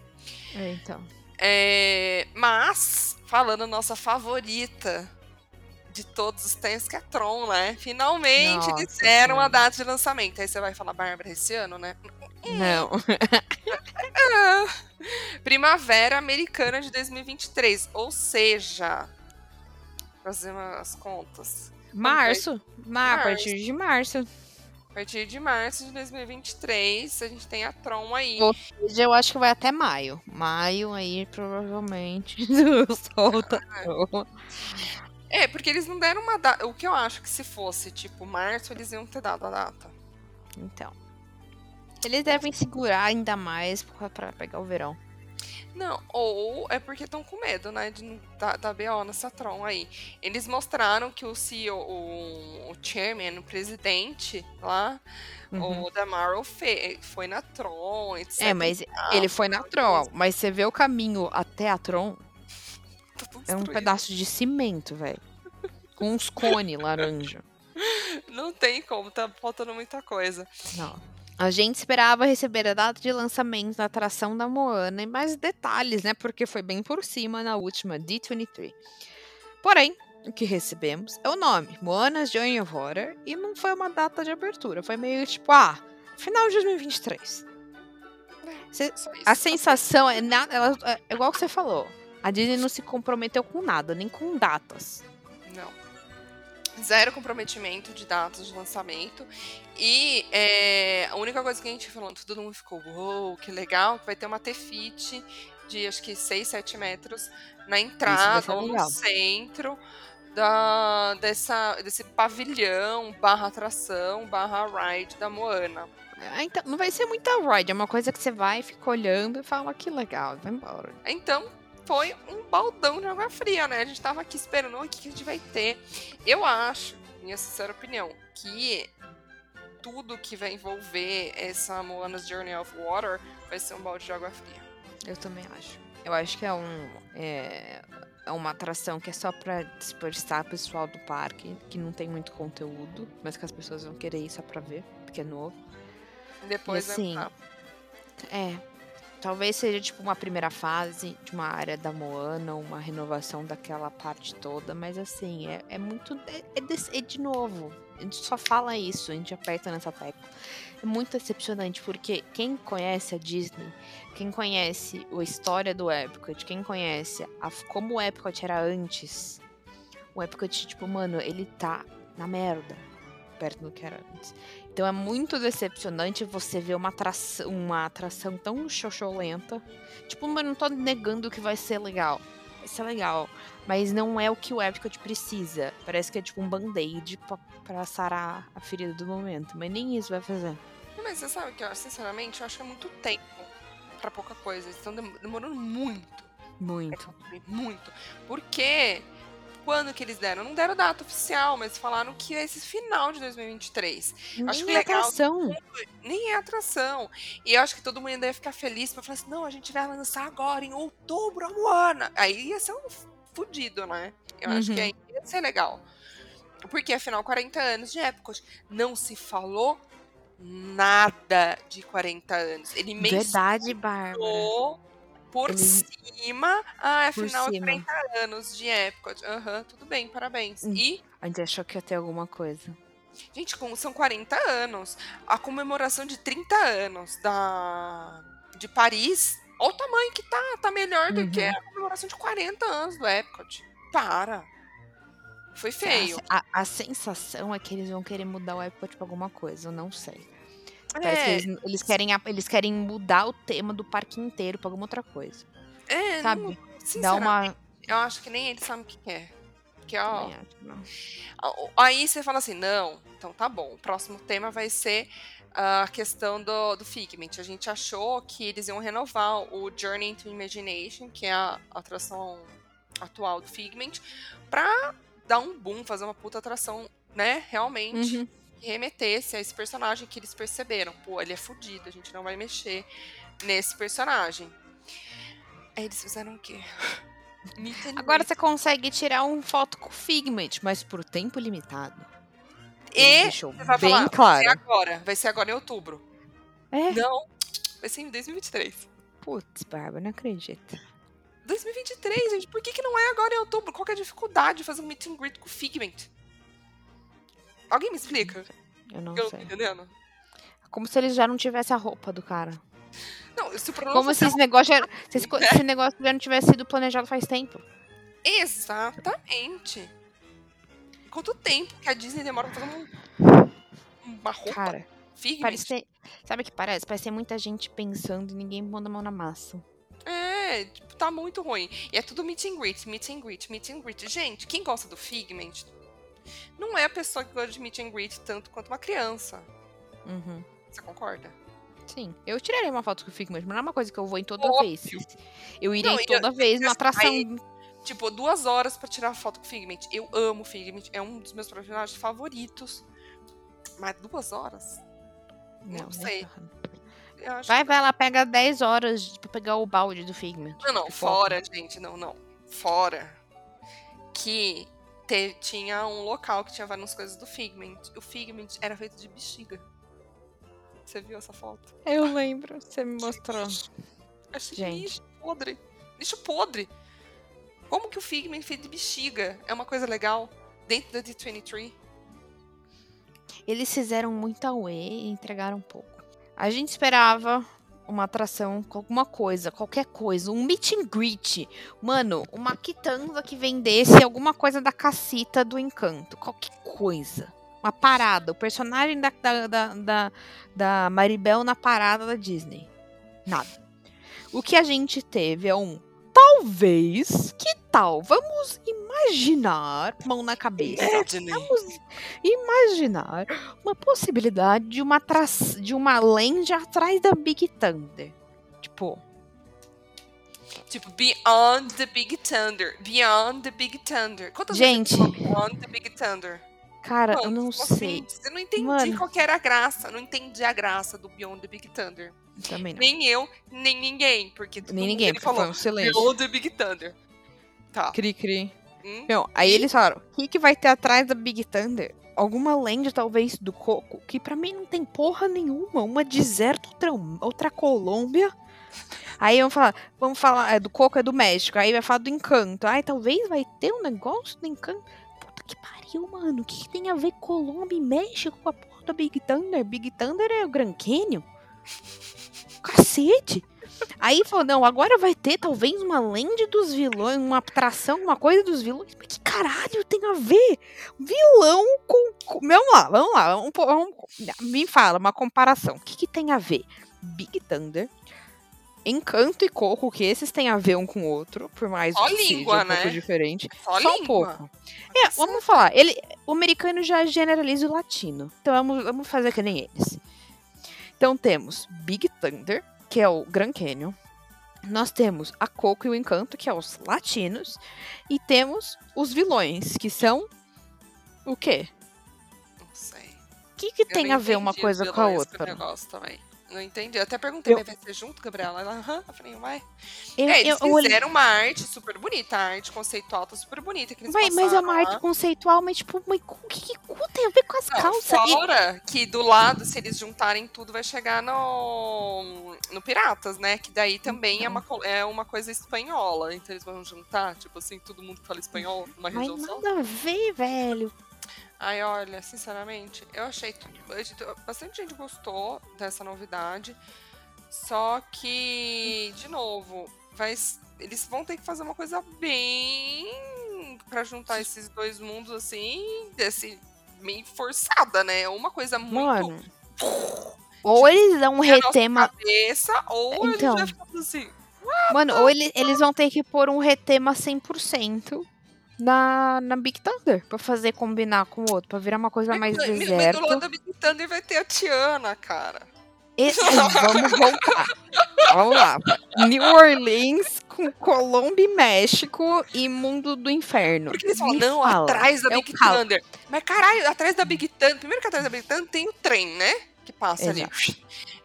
É, então. É, mas, falando nossa favorita de todos os tempos, que é Tron, né? Finalmente Nossa, disseram a data de lançamento. Aí você vai falar, Bárbara, esse ano, né? Não. (laughs) Primavera Americana de 2023. Ou seja, fazer umas contas. Março. Mar, a partir de março. A partir de março de 2023, a gente tem a Tron aí. Ou seja, eu acho que vai até maio. Maio aí, provavelmente, (laughs) solta. Ah. É, porque eles não deram uma data. O que eu acho que se fosse, tipo, março, eles iam ter dado a data. Então. Eles devem segurar ainda mais para pegar o verão. Não, ou é porque estão com medo, né, de, da, da BO nessa Tron aí. Eles mostraram que o CEO, o, o chairman, o presidente lá, uhum. o Damaro foi na Tron, etc. É, mas ele foi na Tron, mas você vê o caminho até a Tron, é um pedaço de cimento, velho. Com uns cones laranja. (laughs) Não tem como, tá faltando muita coisa. Não. A gente esperava receber a data de lançamento da atração da Moana e mais detalhes, né? Porque foi bem por cima na última D23. Porém, o que recebemos é o nome, Moana's Journey of Water, e não foi uma data de abertura. Foi meio tipo, ah, final de 2023. É, Cê, a sensação é, nada, é igual que você falou. A Disney não se comprometeu com nada, nem com datas. Não. Zero comprometimento de datas de lançamento. E é, a única coisa que a gente falou, todo mundo ficou, uou, wow, que legal, vai ter uma T-Fit de acho que 6, 7 metros na entrada ou no centro da, dessa, desse pavilhão barra atração, barra ride da Moana. Ah, então, não vai ser muita ride, é uma coisa que você vai, fica olhando e fala que legal, vai embora. Então, foi um baldão de água fria, né? A gente tava aqui esperando o que a gente vai ter. Eu acho, minha sincera opinião, que tudo que vai envolver essa Moana's Journey of Water vai ser um balde de água fria. Eu também acho. Eu acho que é um. É... é uma atração que é só pra dispersar o pessoal do parque, que não tem muito conteúdo, mas que as pessoas vão querer ir só pra ver, porque é novo. Depois E assim. É. Talvez seja tipo uma primeira fase de uma área da Moana, uma renovação daquela parte toda, mas assim, é, é muito. É, é de, é de novo. A gente só fala isso, a gente aperta nessa tecla. É muito decepcionante, porque quem conhece a Disney, quem conhece a história do Epcot, quem conhece a, como o Epcot era antes, o Epcot, tipo, mano, ele tá na merda perto do que era antes. Então é muito decepcionante você ver uma atração, uma atração tão xoxolenta. Tipo, mas não tô negando que vai ser legal. Vai ser legal. Mas não é o que o Epcot precisa. Parece que é tipo um band-aid pra, pra sarar a ferida do momento. Mas nem isso vai fazer. Mas você sabe que, eu, sinceramente, eu acho que é muito tempo pra pouca coisa. Eles estão dem- demorando muito. Muito. Muito. Porque quando que eles deram? Não deram data oficial, mas falaram que é esse final de 2023. Acho Nem que é legal. atração. Nem é atração. E eu acho que todo mundo ainda ia ficar feliz pra falar assim: não, a gente vai lançar agora, em outubro, a Moana. Aí ia ser um fudido, né? Eu acho Uhum. que aí ia ser legal. Porque afinal, 40 anos de Epcot. Não se falou nada de 40 anos. Ele Verdade, Bárbara. Por cima. Ah, Por afinal, é cima. 40 anos de Epcot. Aham, tudo bem, parabéns. Hum. E A gente achou que ia ter alguma coisa. Gente, como são 40 anos. A comemoração de 30 anos da de Paris. Olha o tamanho que tá. Tá melhor do que Uhum. a comemoração de 40 anos do Epcot. Para. Foi feio. A, a sensação é que eles vão querer mudar o Epcot pra alguma coisa, eu não sei. Parece que É, eles, eles querem, eles querem mudar o tema do parque inteiro pra alguma outra coisa. é, Sabe? não- Dá uma. eu acho que nem eles sabem o que quer. Porque, ó, que aí você fala assim, não, então tá bom. O próximo tema vai ser a questão do, do Figment. A gente achou que eles iam renovar o Journey into Imagination, que é a atração atual do Figment, pra dar um boom, fazer uma puta atração, né, realmente, Uhum. Remetesse a esse personagem que eles perceberam. Pô, ele é fudido, a gente não vai mexer nesse personagem. Aí eles fizeram o quê? (laughs) Meet and Agora você consegue tirar uma foto com o Figment, mas por tempo limitado. E deixou você vai bem falar, vai ser claro. agora, vai ser agora em outubro. É. Não, vai ser em 2023. Putz, Bárbara, não acredito. 2023, gente, por que, que não é agora em outubro? Qual que é a dificuldade de fazer um meet and greet com o Figment? Alguém me explica? Eu não Eu não tô sei. entendendo. Como se eles já não tivessem a roupa do cara. Não, se o problema Como se esse negócio, já, (laughs) se esse, esse negócio já não tivesse sido planejado faz tempo. Exatamente. Quanto tempo que a Disney demora pra fazer um- uma roupa Cara, Figment? parece, sabe o que parece? Parece ter muita gente pensando e ninguém pondo a mão na massa. É, tipo, tá muito ruim. E é tudo meet and greet, meet and greet, meet and greet. Gente, quem gosta do Figment não é a pessoa que gosta de meet and greet tanto quanto uma criança. Uhum. Você concorda? Sim. Eu tiraria uma foto com o Figment, mas não é uma coisa que eu vou em toda Óbvio. vez. Eu irei Não, toda eu- vez numa aí- atração. Tipo, duas horas pra tirar foto com o Figment. Eu amo o Figment, é um dos meus personagens favoritos. Mas duas horas? Não, não sei. Eu acho Vai, vai lá, pega 10 horas pra pegar o balde do Figment. Não, não, Que fora, gente, não, não. Fora que te- tinha um local que tinha várias coisas do Figment. O Figment era feito de bexiga. Você viu essa foto? Eu lembro, você me mostrou. Achei Gente. lixo podre. Lixo podre. Como que o Figment feito de bexiga é uma coisa legal dentro da D23? Eles fizeram muita UE e entregaram um pouco. A gente esperava uma atração com alguma coisa, qualquer coisa, um meet and greet. Mano, uma quitanda que vendesse alguma coisa da cacita do encanto. Qualquer coisa. Uma parada. O personagem da, da, da, da, da Maribel na parada da Disney. Nada. O que a gente teve é um talvez, que tal? Vamos imaginar, mão na cabeça. Vamos imaginar uma possibilidade de uma, de uma land atrás da Big Thunder. Tipo, Tipo, Beyond the Big Thunder. Beyond the Big Thunder. Quantas Gente. Beyond the Big Thunder? Cara, eu Mano, não ficou sei. simples. Eu não entendi Mano. qual que era a graça. Não entendi a graça do Beyond the Big Thunder. Também não. Nem eu, nem ninguém. Porque todo Nem ninguém, porque falou foi um silêncio. Beyond the Big Thunder. Tá. Cri Cri. Hum? Meu, aí eles falaram, o que, que vai ter atrás da Big Thunder? Alguma land, talvez, do Coco, que pra mim não tem porra nenhuma. Uma deserto, outra, outra Colômbia. Aí vamos falar, vamos falar, é, do Coco é do México, aí vai falar do Encanto. Aí talvez vai ter um negócio do Encanto. Mano. O que, que tem a ver Colômbia e México com a porra da Big Thunder? Big Thunder é o Grand Canyon? (laughs) Cacete! Aí falou, não, agora vai ter talvez uma land dos vilões, uma atração, uma coisa dos vilões. Mas que caralho tem a ver? Vilão com. com- Vamos lá, vamos lá. Vamos, vamos- me fala, uma comparação. O que, que tem a ver? Big Thunder, Encanto e Coco, que esses têm a ver um com o outro, por mais Só que seja língua, um pouco né? diferente. Só, Só um pouco. É, vamos falar. Ele, o americano já generaliza o latino. Então vamos, vamos fazer que nem eles. Então temos Big Thunder, que é o Grand Canyon. Nós temos a Coco e o Encanto, que é os latinos. E temos os vilões, que são o quê? Não sei. O que, que Eu tem a ver uma coisa com a outra? negócio também. Não entendi. Eu até perguntei, Eu- vai ser junto, Gabriela? Ela, aham. Eu falei, vai. Eu, é, eles eu- fizeram uma arte super bonita. A arte conceitual tá super bonita. Que eles Vai, mas é uma arte lá. conceitual, mas tipo, mas o que, que cu tem a ver com as Não, calças? E- fora que do lado, se eles juntarem tudo, vai chegar no, no Piratas, né? Que daí também é, uma, Então. é uma coisa espanhola. Então eles vão juntar, tipo assim, todo mundo que fala espanhol numa região só. nada a ver, velho. Ai, olha, sinceramente, eu achei. gente- Bastante gente gostou dessa novidade. Só que, de novo, vai, eles vão ter que fazer uma coisa bem. pra juntar esses dois mundos assim, desse, meio forçada, né? Uma coisa muito Mano. Ou eles dão um nossa retema. cabeça, ou Então. eles assim. Mano, ou ele- eles vão ter que pôr um retema 100% na, na Big Thunder. Pra fazer combinar com o outro. Pra virar uma coisa mais Mas, mas do deserto. lado da Big Thunder vai ter a Tiana, cara. E- vamos voltar. Vamos lá. New Orleans com Colômbia e México e Mundo do Inferno. Porque eles falam, não, fala. atrás da É Big. Thunder. Mas caralho, atrás da Big Thunder. Primeiro que atrás da Big Thunder tem o trem, né? Que passa ali.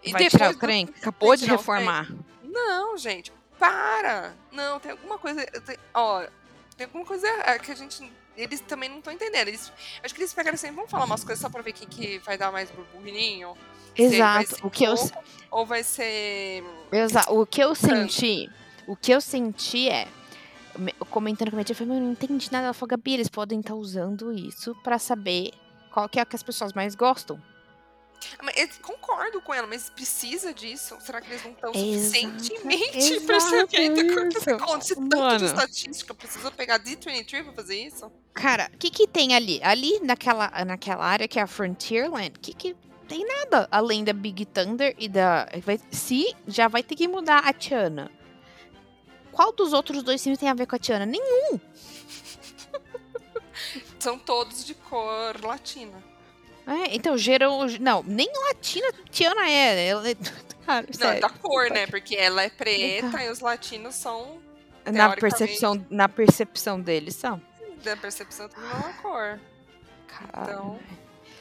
E Vai tirar o do- trem? Acabou de reformar. Não, gente, para! Não, tem alguma coisa. tem- ó, tem alguma coisa é, que a gente. Eles também não estão entendendo. Eles, acho que eles pegaram assim, vamos falar umas coisas só pra ver quem que vai dar mais burburinho. Exato. O que eu, pouco Ou vai ser. Exa o que eu senti, o que eu senti é, me- comentando com a minha tia, eu falei, "Mas eu não entendi nada. Ela falou, Gabi, eles podem estar usando isso pra saber qual que é a que as pessoas mais gostam. Mas concordo com ela, mas precisa disso? Será que eles não estão suficientemente percebendo que isso. acontece tanto Mano. de estatística? Precisa pegar D23 pra fazer isso? Cara, o que que tem ali? Ali naquela, naquela área que é a Frontierland, o que que tem nada além da Big Thunder e da... vai- se já vai ter que mudar a Tiana. Qual dos outros dois filmes tem a ver com a Tiana? Nenhum. (laughs) São todos de cor latina. É, então, gerou. Não, nem latina Tiana é. Ela é (laughs) cara, Não, é sério. da cor, né? Porque ela é preta Então. e os latinos são, na, percepção, na percepção deles são. da percepção, tudo mesma cor. Caralho. Então,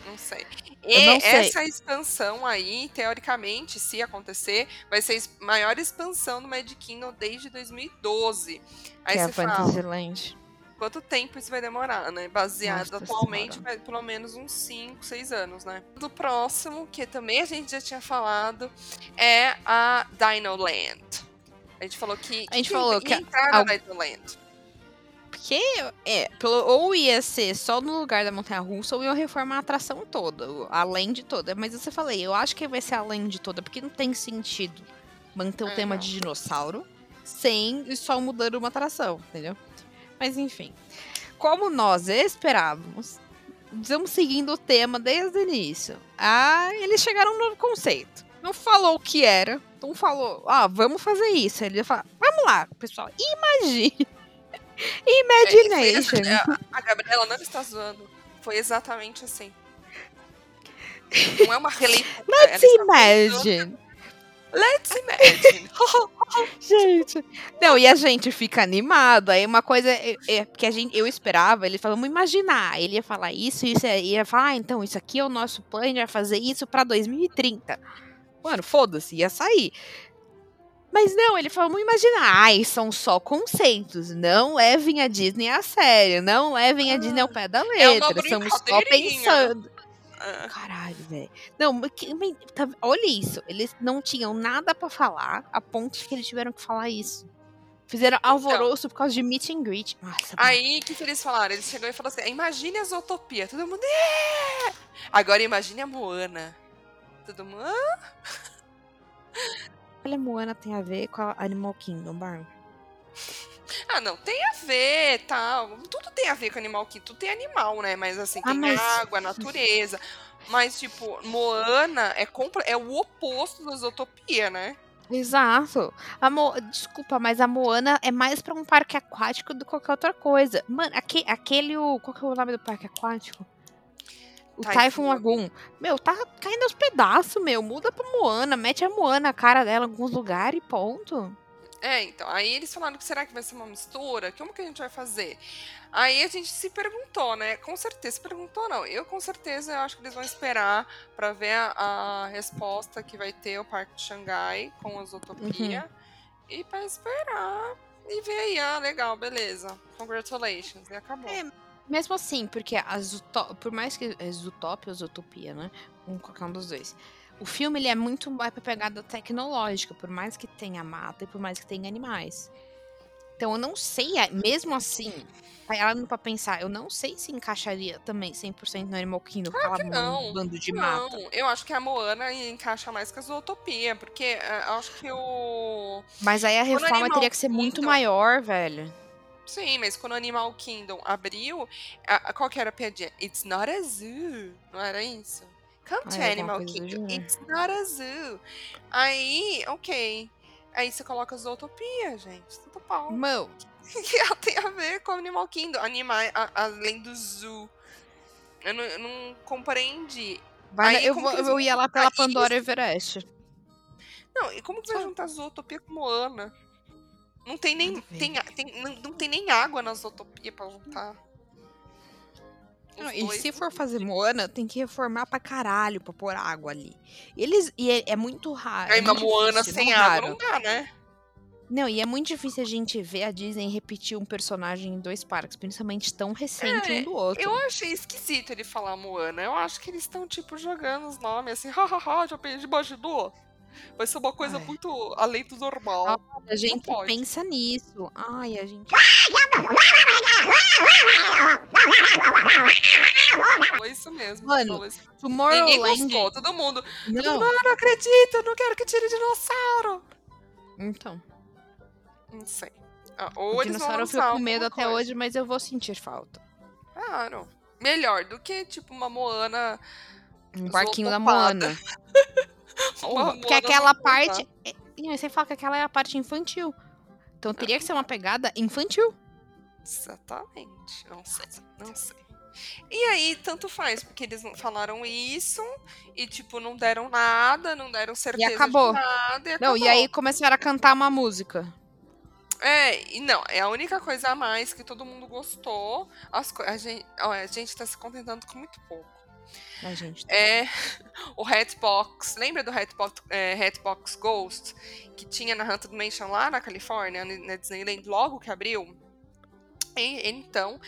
não sei. E não sei. essa expansão aí, teoricamente, se acontecer, vai ser a maior expansão do Magic Kingdom desde 2012. Aí que é a você fala, Fantasyland. Quanto tempo isso vai demorar, né? Baseado Nossa atualmente, vai pelo menos uns 5, 6 anos, né? Do próximo, que também a gente já tinha falado, é a Dino Land. A gente falou que. A gente que falou que a- na Dino Land. Porque, é, pelo, ou ia ser só no lugar da montanha russa, ou ia reformar a atração toda, além de toda. Mas eu falei, eu acho que vai ser além de toda, porque não tem sentido manter o É, tema não. de dinossauro sem só mudando uma atração, entendeu? Mas enfim. Como nós esperávamos, estamos seguindo o tema desde o início. Ah, eles chegaram no novo conceito. Não falou o que era, não falou, ah, vamos fazer isso. Ele ia falar, vamos lá, pessoal, imagine. (laughs) Imagination. É, foi essa- a Gabriela não está zoando. Foi exatamente assim. Não é uma (laughs) releitura. Let's imagine. Let's imagine. (laughs) Gente. Não, e a gente fica animado. Aí uma coisa é, é que a gente, eu esperava, ele falou, vamos imaginar. Ele ia falar isso, isso, aí ia falar, ah, então, isso aqui é o nosso plano, vai fazer isso pra 2030. Mano, foda-se, ia sair. Mas não, ele falou, vamos imaginar, ai, são só conceitos. Não levem a Disney a sério. Não levem a Disney ao pé da é uma letra. Estamos só pensando. Caralho, velho. Não, mas tá- olha isso. Eles não tinham nada pra falar, a ponto que eles tiveram que falar isso. Fizeram alvoroço por causa de meet and greet. Nossa, Então. Aí, o que, que eles falaram? Eles chegou e falou assim: imagine a Zootopia. Todo mundo. "É!" Agora imagine a Moana. Todo mundo. "Ah?" olha, a Moana tem a ver com a Animal Kingdom, Bar. (laughs) Ah, não, tem a ver, tal. Tudo tem a ver com animal que tudo tem animal, né? Mas assim, Ah, tem mas- água, natureza. Mas, tipo, Moana é, compra... é o oposto da Zootopia, né? Exato. A Mo... Desculpa, mas a Moana é mais pra um parque aquático do que qualquer outra coisa. Mano, aque- aquele. o- Qual que é o nome do parque aquático? O Typhoon Typhoon Lagoon. Meu, tá caindo aos pedaços, meu. Muda pra Moana, mete a Moana na cara dela em alguns lugares e ponto. É, então. Aí eles falaram que será que vai ser uma mistura? Como que a gente vai fazer? Aí a gente se perguntou, né? Com certeza, se perguntou não. Eu com certeza eu acho que eles vão esperar pra ver a, a resposta que vai ter o Parque de Xangai com a Zootopia. E pra esperar e ver aí, ah, legal, beleza. Congratulations. E acabou. É, Mesmo assim, porque a Zootop... por mais que é Zootopia ou Zootopia, né? Um, qualquer um dos dois. O filme ele é muito mais pra pegada tecnológica, por mais que tenha mata e por mais que tenha animais. Então eu não sei, é, mesmo assim, parando pra pensar, eu não sei se encaixaria também 100% no Animal Kingdom, Claro aquela que não. bando de Não, mata. eu acho que a Moana encaixa mais com a Zootopia, porque eh, eu acho que o. Mas aí a reforma Animal teria que ser muito Kingdom- maior, velho. Sim, mas quando o Animal Kingdom abriu, a, a- qual que era a piadinha? It's not a zoo. Não era isso? Come to é Animal Kingdom. It's not a zoo. Aí, ok. Aí você coloca Zootopia, gente. Tudo pau. Meu, O que ela tem a ver com Animal Kingdom? Animais, a- além do zoo. Eu não, eu não compreendi. vai- Aí, eu, vou- eu ia lá pela isso? Pandora Everest. Não, e como que vai juntar Zootopia com Moana? Não tem nem, tem, tem- não, não tem nem água na Zootopia pra juntar. Não, e se for fazer Moana, tem que reformar pra caralho pra pôr água ali. Eles, e é, é muito raro. Aí é uma Moana difícil, sem água raro. não dá, né? Não, e é muito difícil a gente ver a Disney repetir um personagem em dois parques, principalmente tão recente É, um do outro. Eu achei esquisito ele falar Moana. Eu acho que eles estão, tipo, jogando os nomes assim, hahaha, já pe- imaginou? Vai ser uma coisa Ai. muito além do normal. a gente pensa nisso. Ai, a gente. Foi isso mesmo. Mano, isso. Ninguém Tomorrowland. gostou, todo mundo. Não. não acredito, não quero que tire dinossauro. Então, Não sei. Ah, Ou o dinossauro eu fico com medo até coisa. hoje, mas eu vou sentir falta. Claro. Melhor do que, tipo, uma Moana. Um barquinho da. Moana. (laughs) Uma Porque Moana aquela parte. você fala que aquela é a parte infantil. Então teria que ser uma pegada infantil. Exatamente. Não sei. Não sei. E aí, tanto faz, porque eles não falaram isso e, tipo, não deram nada, não deram certeza acabou. de nada. E Não, e acabou. aí começaram a cantar uma música. É, e não, é a única coisa a mais que todo mundo gostou. As a, gente, ó, a gente tá se contentando com muito pouco. A gente. É (laughs) o Hatbox. Lembra do Hatbox, é, Hatbox Ghost? Que tinha na Haunted Mansion lá na Califórnia, na Disneyland, logo que abriu? E, então,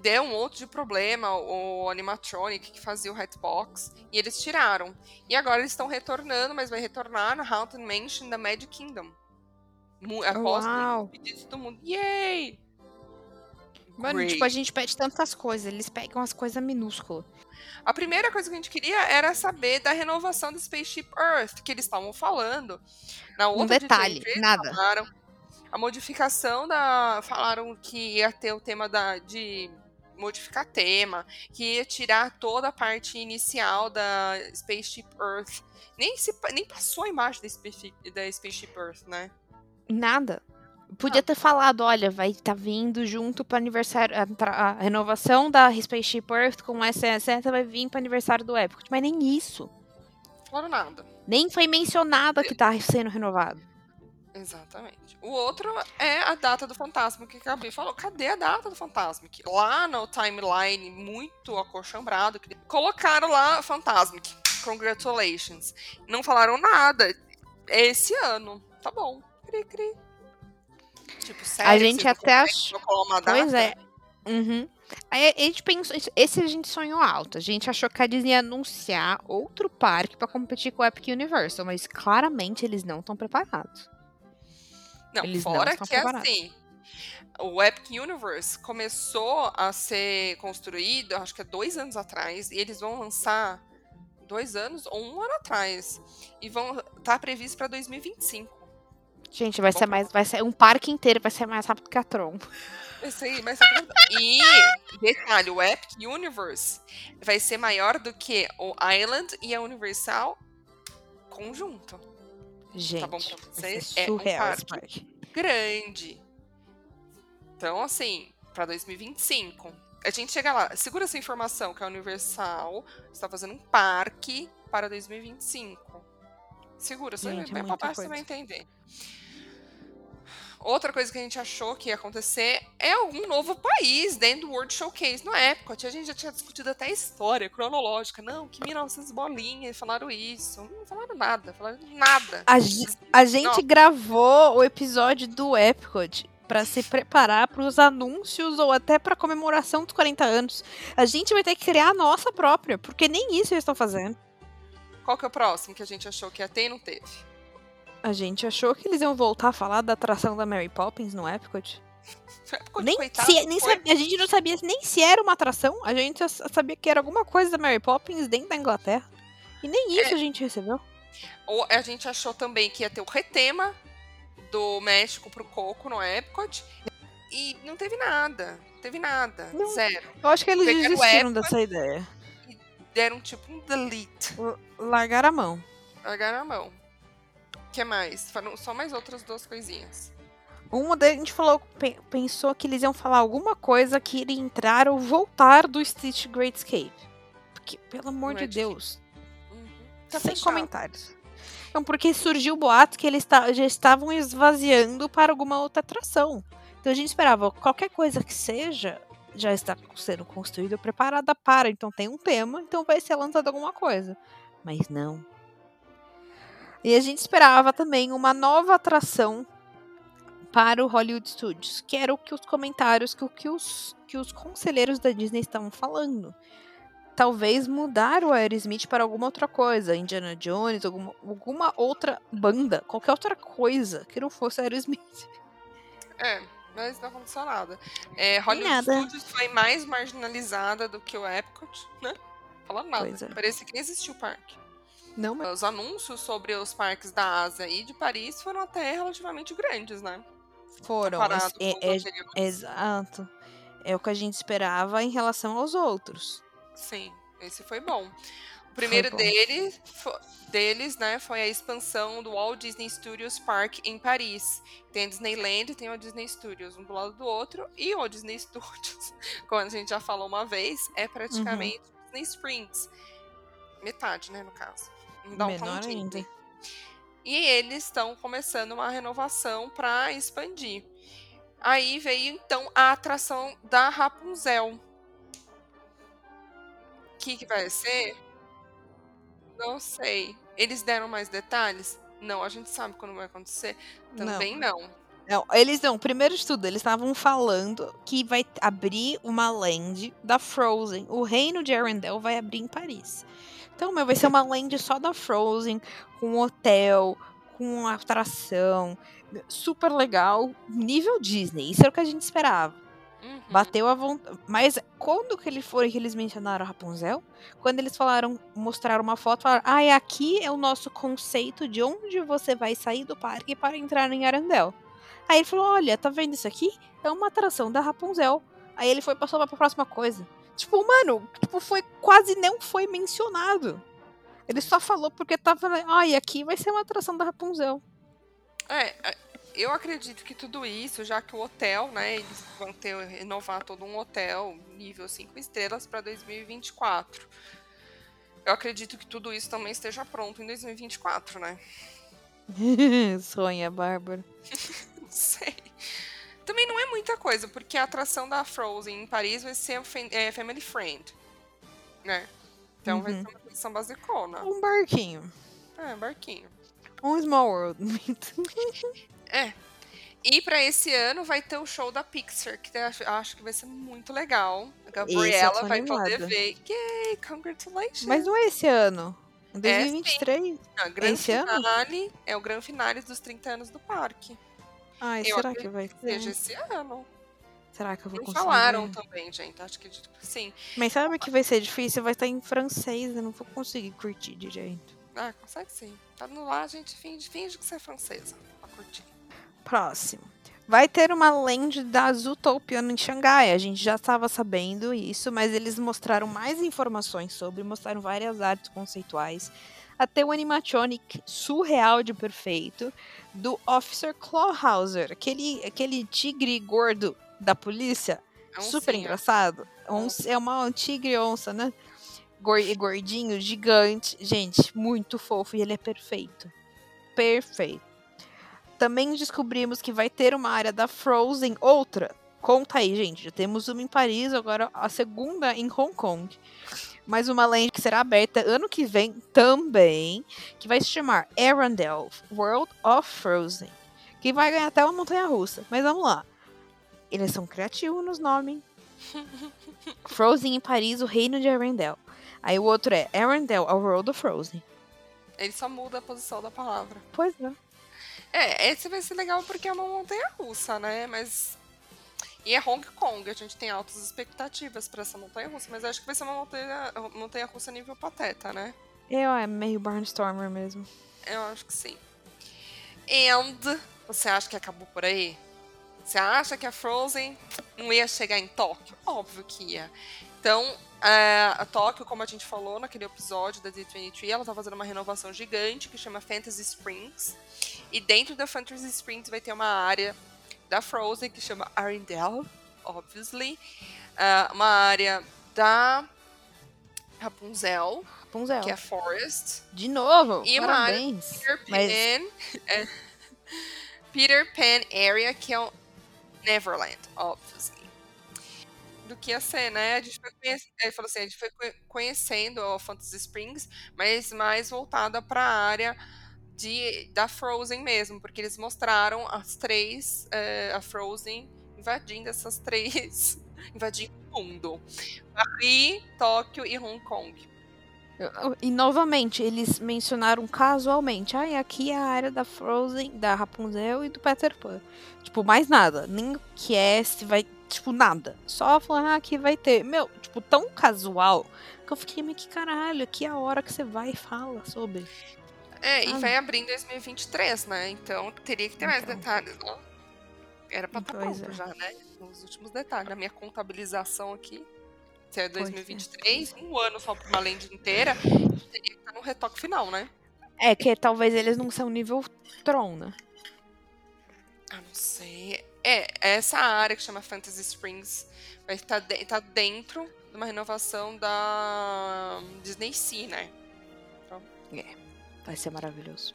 deu um outro de problema, o animatronic que fazia o Hatbox, e eles tiraram. E agora eles estão retornando, mas vai retornar na Haunted Mansion da Magic Kingdom. Mu- Após Uau. o pedido de todo mundo. Yay! Mano, Great. tipo, a gente pede tantas coisas, eles pegam as coisas minúsculas. A primeira coisa que a gente queria era saber da renovação do Spaceship Earth, que eles estavam falando. Na Um outra detalhe, DTV, nada. Falaram a modificação da. Falaram que ia ter o tema da, de modificar tema, que ia tirar toda a parte inicial da Spaceship Earth. Nem, se, nem passou a imagem da Spaceship, da Spaceship Earth, né? Nada. Podia ter falado, olha, vai estar vindo junto para aniversário, a, a renovação da Spaceship Earth com essa essa vai vir para aniversário do Epcot, mas nem isso. Falaram nada. Nem foi mencionado que tá sendo renovado. Exatamente. O outro é a data do Fantasmic, que a Gabi falou. Cadê a data do Fantasmic? Lá no timeline, muito acochambrado, colocaram lá Fantasmic. Congratulations. Não falaram nada. É esse ano. Tá bom. cri, cri. Tipo, A sério, gente vocês não até achou. Pois é. Uhum. Aí a gente pensou. Esse a gente sonhou alto. A gente achou que a Disney ia anunciar outro parque pra competir com o Epic Universal, mas claramente eles não estão preparados. Não, Eles não fora estão que preparados. assim, o Epic Universe começou a ser construído, acho que é dois anos atrás, e eles vão lançar dois anos ou um ano atrás. E vão tá previsto para 2025. Gente, vai Bom ser mais. Vai ser um parque inteiro, vai ser mais rápido que a Tron. Isso aí, mas (laughs) E, detalhe, o Epic Universe vai ser maior do que o Island e a Universal conjunto. Gente, bom pra vocês? É um surreal esse parque. parque. grande. Então, assim, para 2025. A gente chega lá. Segura essa informação que a Universal está fazendo um parque para 2025. Segura, você Gente, é você vai entender. Outra coisa que a gente achou que ia acontecer é algum novo país dentro do World Showcase no Epcot. A gente já tinha discutido até a história cronológica. Não, que 1900 bolinhas falaram isso. Não falaram nada, falaram nada. A, a gente Não. gravou o episódio do Epcot pra se preparar pros anúncios ou até pra comemoração dos 40 anos. A gente vai ter que criar a nossa própria, porque nem isso eles estão fazendo. Qual que é o próximo que a gente achou que ia ter e não teve? A gente achou que eles iam voltar a falar da atração da Mary Poppins no Epcot. Epcot, Nem, coitado, se- nem sabia- a gente não sabia nem se era uma atração, a gente sabia que era alguma coisa da Mary Poppins dentro da Inglaterra. E nem É. isso a gente recebeu. Ou a gente achou também que ia ter o retema do México pro Coco no Epcot. E não teve nada. Teve nada. Não. Zero. Eu acho que eles Pegaram desistiram dessa ideia. Deram tipo um delete. Largaram a mão. Largaram a mão. O que mais? Foram só mais outras duas coisinhas. Uma deles a gente falou, pe- pensou que eles iam falar alguma coisa que iria entrar ou voltar do Stitch Great Escape. Porque, pelo amor de Magic. Deus, Uhum. Tá sem fechado. comentários. Então, porque surgiu o boato que eles já estavam esvaziando para alguma outra atração. Então a gente esperava, qualquer coisa que seja, já está sendo construída, preparada para. Então tem um tema, então vai ser lançado alguma coisa. Mas não. E a gente esperava também uma nova atração para o Hollywood Studios, que era o que os comentários, que o que os, que os conselheiros da Disney estavam falando. Talvez mudar o Aerosmith para alguma outra coisa, Indiana Jones, alguma, alguma outra banda, qualquer outra coisa que não fosse Aerosmith. É, mas não aconteceu nada. É, Hollywood nada. Studios foi mais marginalizada do que o Epcot, né? Falaram nada. É. Parecia que nem existiu o parque. Não, mas Os anúncios sobre os parques da Ásia e de Paris foram até relativamente grandes, né? foram. É- é- anteriores. exato. É o que a gente esperava em relação aos outros. Sim, esse foi bom. O primeiro bom. deles, fo- deles, né, foi a expansão do Walt Disney Studios Park em Paris. Tem a Disneyland e tem o Disney Studios, um do lado do outro. E o Disney (laughs) Studios, como a gente já falou uma vez, é praticamente Uhum. Disney Springs. Metade, né, no caso. Downtown Menor Disney. ainda. E eles estão começando uma renovação para expandir. Aí veio então a atração da Rapunzel. O que, que vai ser? Não sei. Eles deram mais detalhes? Não, a gente sabe quando vai acontecer. Também não. Não, eles não. Primeiro de tudo, eles estavam falando que vai abrir uma land da Frozen. O reino de Arendelle vai abrir em Paris. Então, meu, vai ser uma land só da Frozen, com um hotel, com uma atração. Super legal. Nível Disney. Isso era o que a gente esperava. Uhum. Bateu a vontade. Mas quando que ele foi que eles mencionaram a Rapunzel? Quando eles falaram, mostraram uma foto, falaram: Ah, é aqui é o nosso conceito de onde você vai sair do parque para entrar em Arendelle. Aí ele falou: Olha, tá vendo isso aqui? É uma atração da Rapunzel. Aí ele foi passou pra próxima coisa. Tipo, mano, tipo, foi quase não foi mencionado. Ele só falou porque tava. Ah, e aqui vai ser uma atração da Rapunzel. É, é, eu acredito que tudo isso, já que o hotel, né, eles vão ter renovar todo um hotel nível 5 estrelas para 2024. Eu acredito que tudo isso também esteja pronto em 2024, né? (laughs) Sonha, Bárbara. (laughs) Não sei. Também não é muita coisa, porque a atração da Frozen em Paris vai ser é, family friend, né? Então vai Uhum. ser uma atração basicona. Um barquinho. É, barquinho. Um small world. (laughs) É. E pra esse ano vai ter o show da Pixar, que eu acho, que vai ser muito legal. A Gabriela vai poder ver. Yay, congratulations! Mas não é esse ano. Em É, 2023? Não, grande esse ano? finale é o grande finale dos 30 anos do parque. Ai, Eu será que vai Seja ser? esse ano. Será que eu vou Não conseguir? falaram também, gente. Acho que sim. Mas sabe que vai ser difícil? Vai estar em francês, eu não vou conseguir curtir direito. Ah, consegue sim. Tá no lá, a gente finge, finge que você é francesa. Pra curtir. Próximo. Vai ter uma land da Zootopia em Xangai. A gente já estava sabendo isso, mas eles mostraram mais informações sobre, mostraram várias artes conceituais. Até o animatronic surreal de perfeito do Officer Clawhauser, aquele, aquele tigre gordo da polícia. É um super sim, engraçado. Um- é uma um tigre onça, né? Gor- Gordinho, gigante. Gente, muito fofo. E ele é perfeito. Perfeito. Também descobrimos que vai ter uma área da Frozen, outra. Conta aí, gente. Já temos uma em Paris, agora a segunda em Hong Kong. Mais uma land que será aberta ano que vem também, que vai se chamar Arendelle World of Frozen. Que vai ganhar até uma montanha russa. Mas vamos lá. Eles são criativos nos nomes. (laughs) Frozen em Paris, o reino de Arendelle. Aí o outro é Arendelle, a World of Frozen. Ele só muda a posição da palavra. Pois é. É, esse vai ser legal porque é uma montanha russa, né? Mas. E é Hong Kong, a gente tem altas expectativas pra essa montanha russa, mas acho que vai ser uma montanha, montanha russa nível pateta, né? Eu é meio Barnstormer mesmo. Eu acho que sim. And você acha que acabou por aí? Você acha que a Frozen não ia chegar em Tóquio? Óbvio que ia. Então, a, a Tóquio, como a gente falou naquele episódio da D23, ela tá fazendo uma renovação gigante que chama Fantasy Springs. E dentro da Fantasy Springs vai ter uma área da Frozen que chama Arendelle, obviously. Ah, uma área da Rapunzel, Rapunzel. que é Forest. De novo, E uma área parabéns. Peter Mas- Pan. é, Peter Pan Area, que é o Neverland, obviously. Do que ia ser, né? A gente foi conhecendo, ele falou assim, a gente foi conhe- conhecendo o Fantasy Springs, mas mais voltada para a área de, da Frozen mesmo, porque eles mostraram as três, é, a Frozen invadindo essas três, (laughs) invadindo o mundo. Paris, Tóquio e Hong Kong. E novamente, eles mencionaram casualmente. Ah, aqui é a área da Frozen, da Rapunzel e do Peter Pan. Tipo, mais nada. Nem o que é, se vai. Tipo, nada. Só falando, ah, aqui vai ter. Meu, tipo, tão casual que eu fiquei, mas que caralho, aqui é a hora que você vai e fala sobre. É, e Ah. vai abrir em 2023, né? Então teria que ter mais Então. detalhes, não? Era pra estar Pois pronto é. já, né? Nos últimos detalhes. Na minha contabilização aqui, se é Pois é. 2023, um ano só pra uma lente inteira, teria que estar no retoque final, né? É que talvez eles não são nível Tron, né? Ah, não sei. É, essa área que chama Fantasy Springs vai estar de- tá dentro de uma renovação da Disney Sea, né? Vai ser maravilhoso.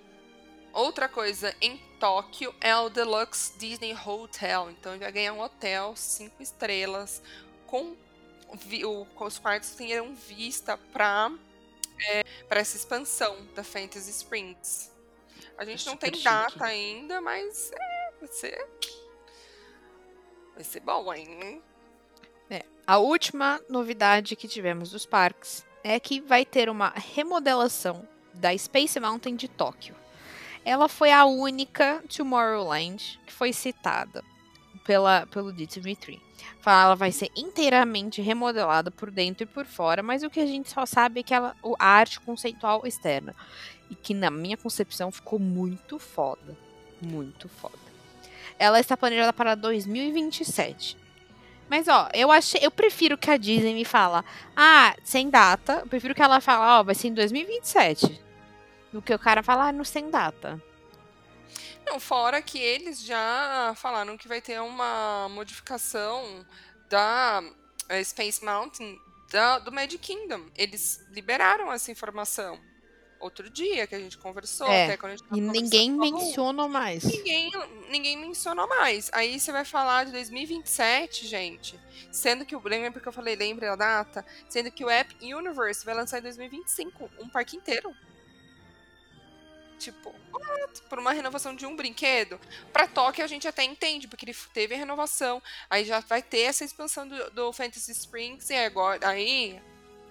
Outra coisa, em Tóquio é o Deluxe Disney Hotel. Então ele vai ganhar um hotel cinco estrelas com, os quartos terão vista para para essa expansão da Fantasy Springs. A gente não Super tem chique. data ainda, mas é, vai ser vai ser bom, hein? A última novidade que tivemos dos parques é que vai ter uma remodelação da Space Mountain de Tóquio. Ela foi a única Tomorrowland que foi citada pela, pelo D23. Fala, ela vai ser inteiramente remodelada por dentro e por fora, mas o que a gente só sabe é que ela, a arte conceitual externa. E que, na minha concepção, ficou muito foda. Muito foda. Ela está planejada para 2027. Mas, ó, eu achei. Eu prefiro que a Disney me fala, ah, sem data. Eu prefiro que ela fale, ó, vai ser em 2027. Do que o cara falar, ah, não sem data. Não, fora que eles já falaram que vai ter uma modificação da eh, Space Mountain da- do Magic Kingdom. Eles liberaram essa informação outro dia que a gente conversou. É, até quando a gente tava E ninguém menciona mais. Ninguém, ninguém mencionou mais. Aí você vai falar de 2027, gente. Sendo que o. Lembra porque eu falei, lembra a data? Sendo que o App Universe vai lançar em 2025 um parque inteiro. Tipo, what? por uma renovação de um brinquedo. Pra Tóquio a gente até entende, porque ele teve a renovação. Aí já vai ter essa expansão do, do Fantasy Springs e agora aí,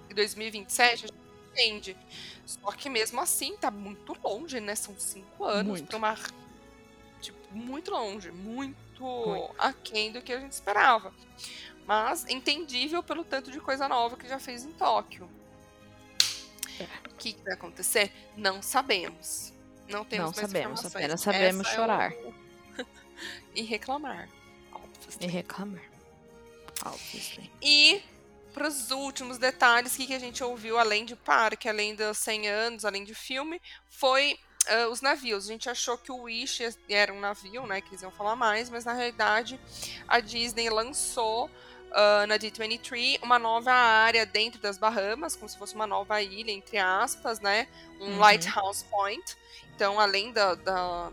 em 2027, a gente entende. Só que mesmo assim, tá muito longe, né? São cinco anos Muito. pra uma. Tipo, muito longe, muito, Muito. aquém do que a gente esperava. Mas entendível pelo tanto de coisa nova que já fez em Tóquio. É. O que, que vai acontecer? Não sabemos. Não temos Não sabemos, informações. apenas sabemos Essa é chorar. o- (laughs) e reclamar. obviously. E reclamar. Obviously. E para os últimos detalhes, o que, que a gente ouviu além de parque, além dos 100 anos, além de filme, foi ah, os navios. A gente achou que o Wish era um navio, né, que eles iam falar mais, mas na realidade a Disney lançou ah, na D23 uma nova área dentro das Bahamas, como se fosse uma nova ilha, entre aspas, né, um Uhum. lighthouse point. Então, além da, da,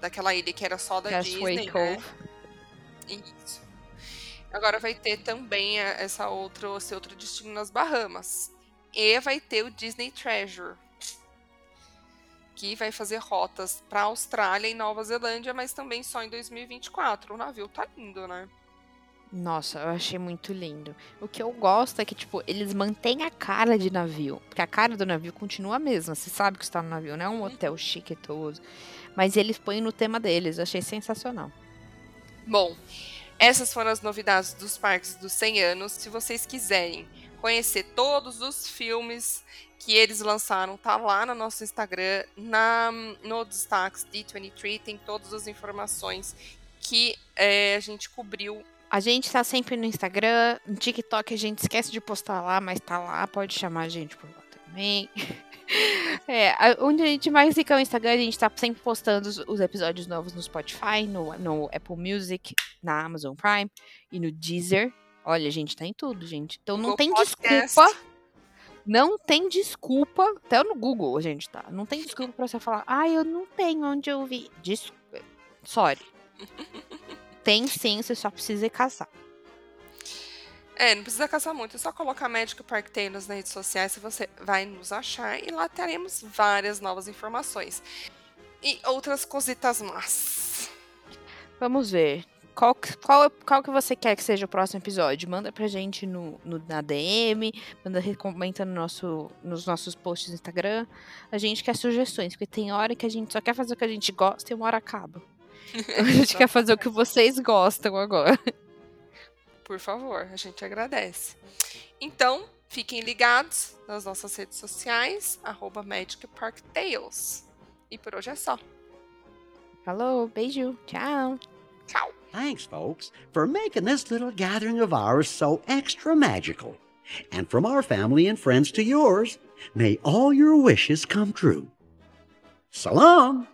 daquela ilha que era só da Castaway Disney, né, Cove. isso. Agora vai ter também a- essa outro, esse outro destino nas Bahamas. E vai ter o Disney Treasure. Que vai fazer rotas para Austrália e Nova Zelândia, mas também só em 2024. O navio tá lindo, né? Nossa, eu achei muito lindo. O que eu gosto é que, tipo, eles mantêm a cara de navio. Porque a cara do navio continua a mesma. Você sabe que está no navio, não é um hotel chiquetoso. Mas eles põem no tema deles. Eu achei sensacional. Bom, essas foram as novidades dos parques dos 100 anos. Se vocês quiserem conhecer todos os filmes que eles lançaram, tá lá no nosso Instagram, na, no Destaques D23, tem todas as informações que eh, a gente cobriu. A gente tá sempre no Instagram, no TikTok a gente esquece de postar lá, mas tá lá, pode chamar a gente por lá também. (laughs) É, onde a gente mais fica é o Instagram, a gente tá sempre postando os, os episódios novos no Spotify, no, no Apple Music, na Amazon Prime e no Deezer. Olha, a gente tá em tudo, gente. Então não No tem podcast. desculpa. Não tem desculpa. Até no Google a gente tá. Não tem desculpa pra você falar, ah, eu não tenho onde eu vi. Desculpa. Sorry. (laughs) Tem sim, você só precisa ir caçar. É, não precisa caçar muito, é só colocar Magic Park Tales nas redes sociais e você vai nos achar e lá teremos várias novas informações. E outras cositas más. Vamos ver. Qual, que- qual, qual que você quer que seja o próximo episódio? Manda pra gente no, no- na DM, manda, comenta no nosso, nos nossos posts no Instagram. A gente quer sugestões, porque tem hora que a gente só quer fazer o que a gente gosta e uma hora acaba. (laughs) Então a gente quer fazer o que vocês gostam agora. Por favor, a gente agradece. Então, fiquem ligados nas nossas redes sociais, arroba Magic Park Tales. E por hoje é só. Falou, beijo, tchau. Tchau! Thanks, folks, for making this little gathering of ours so extra magical. And from our family and friends to yours, may all your wishes come true. So long!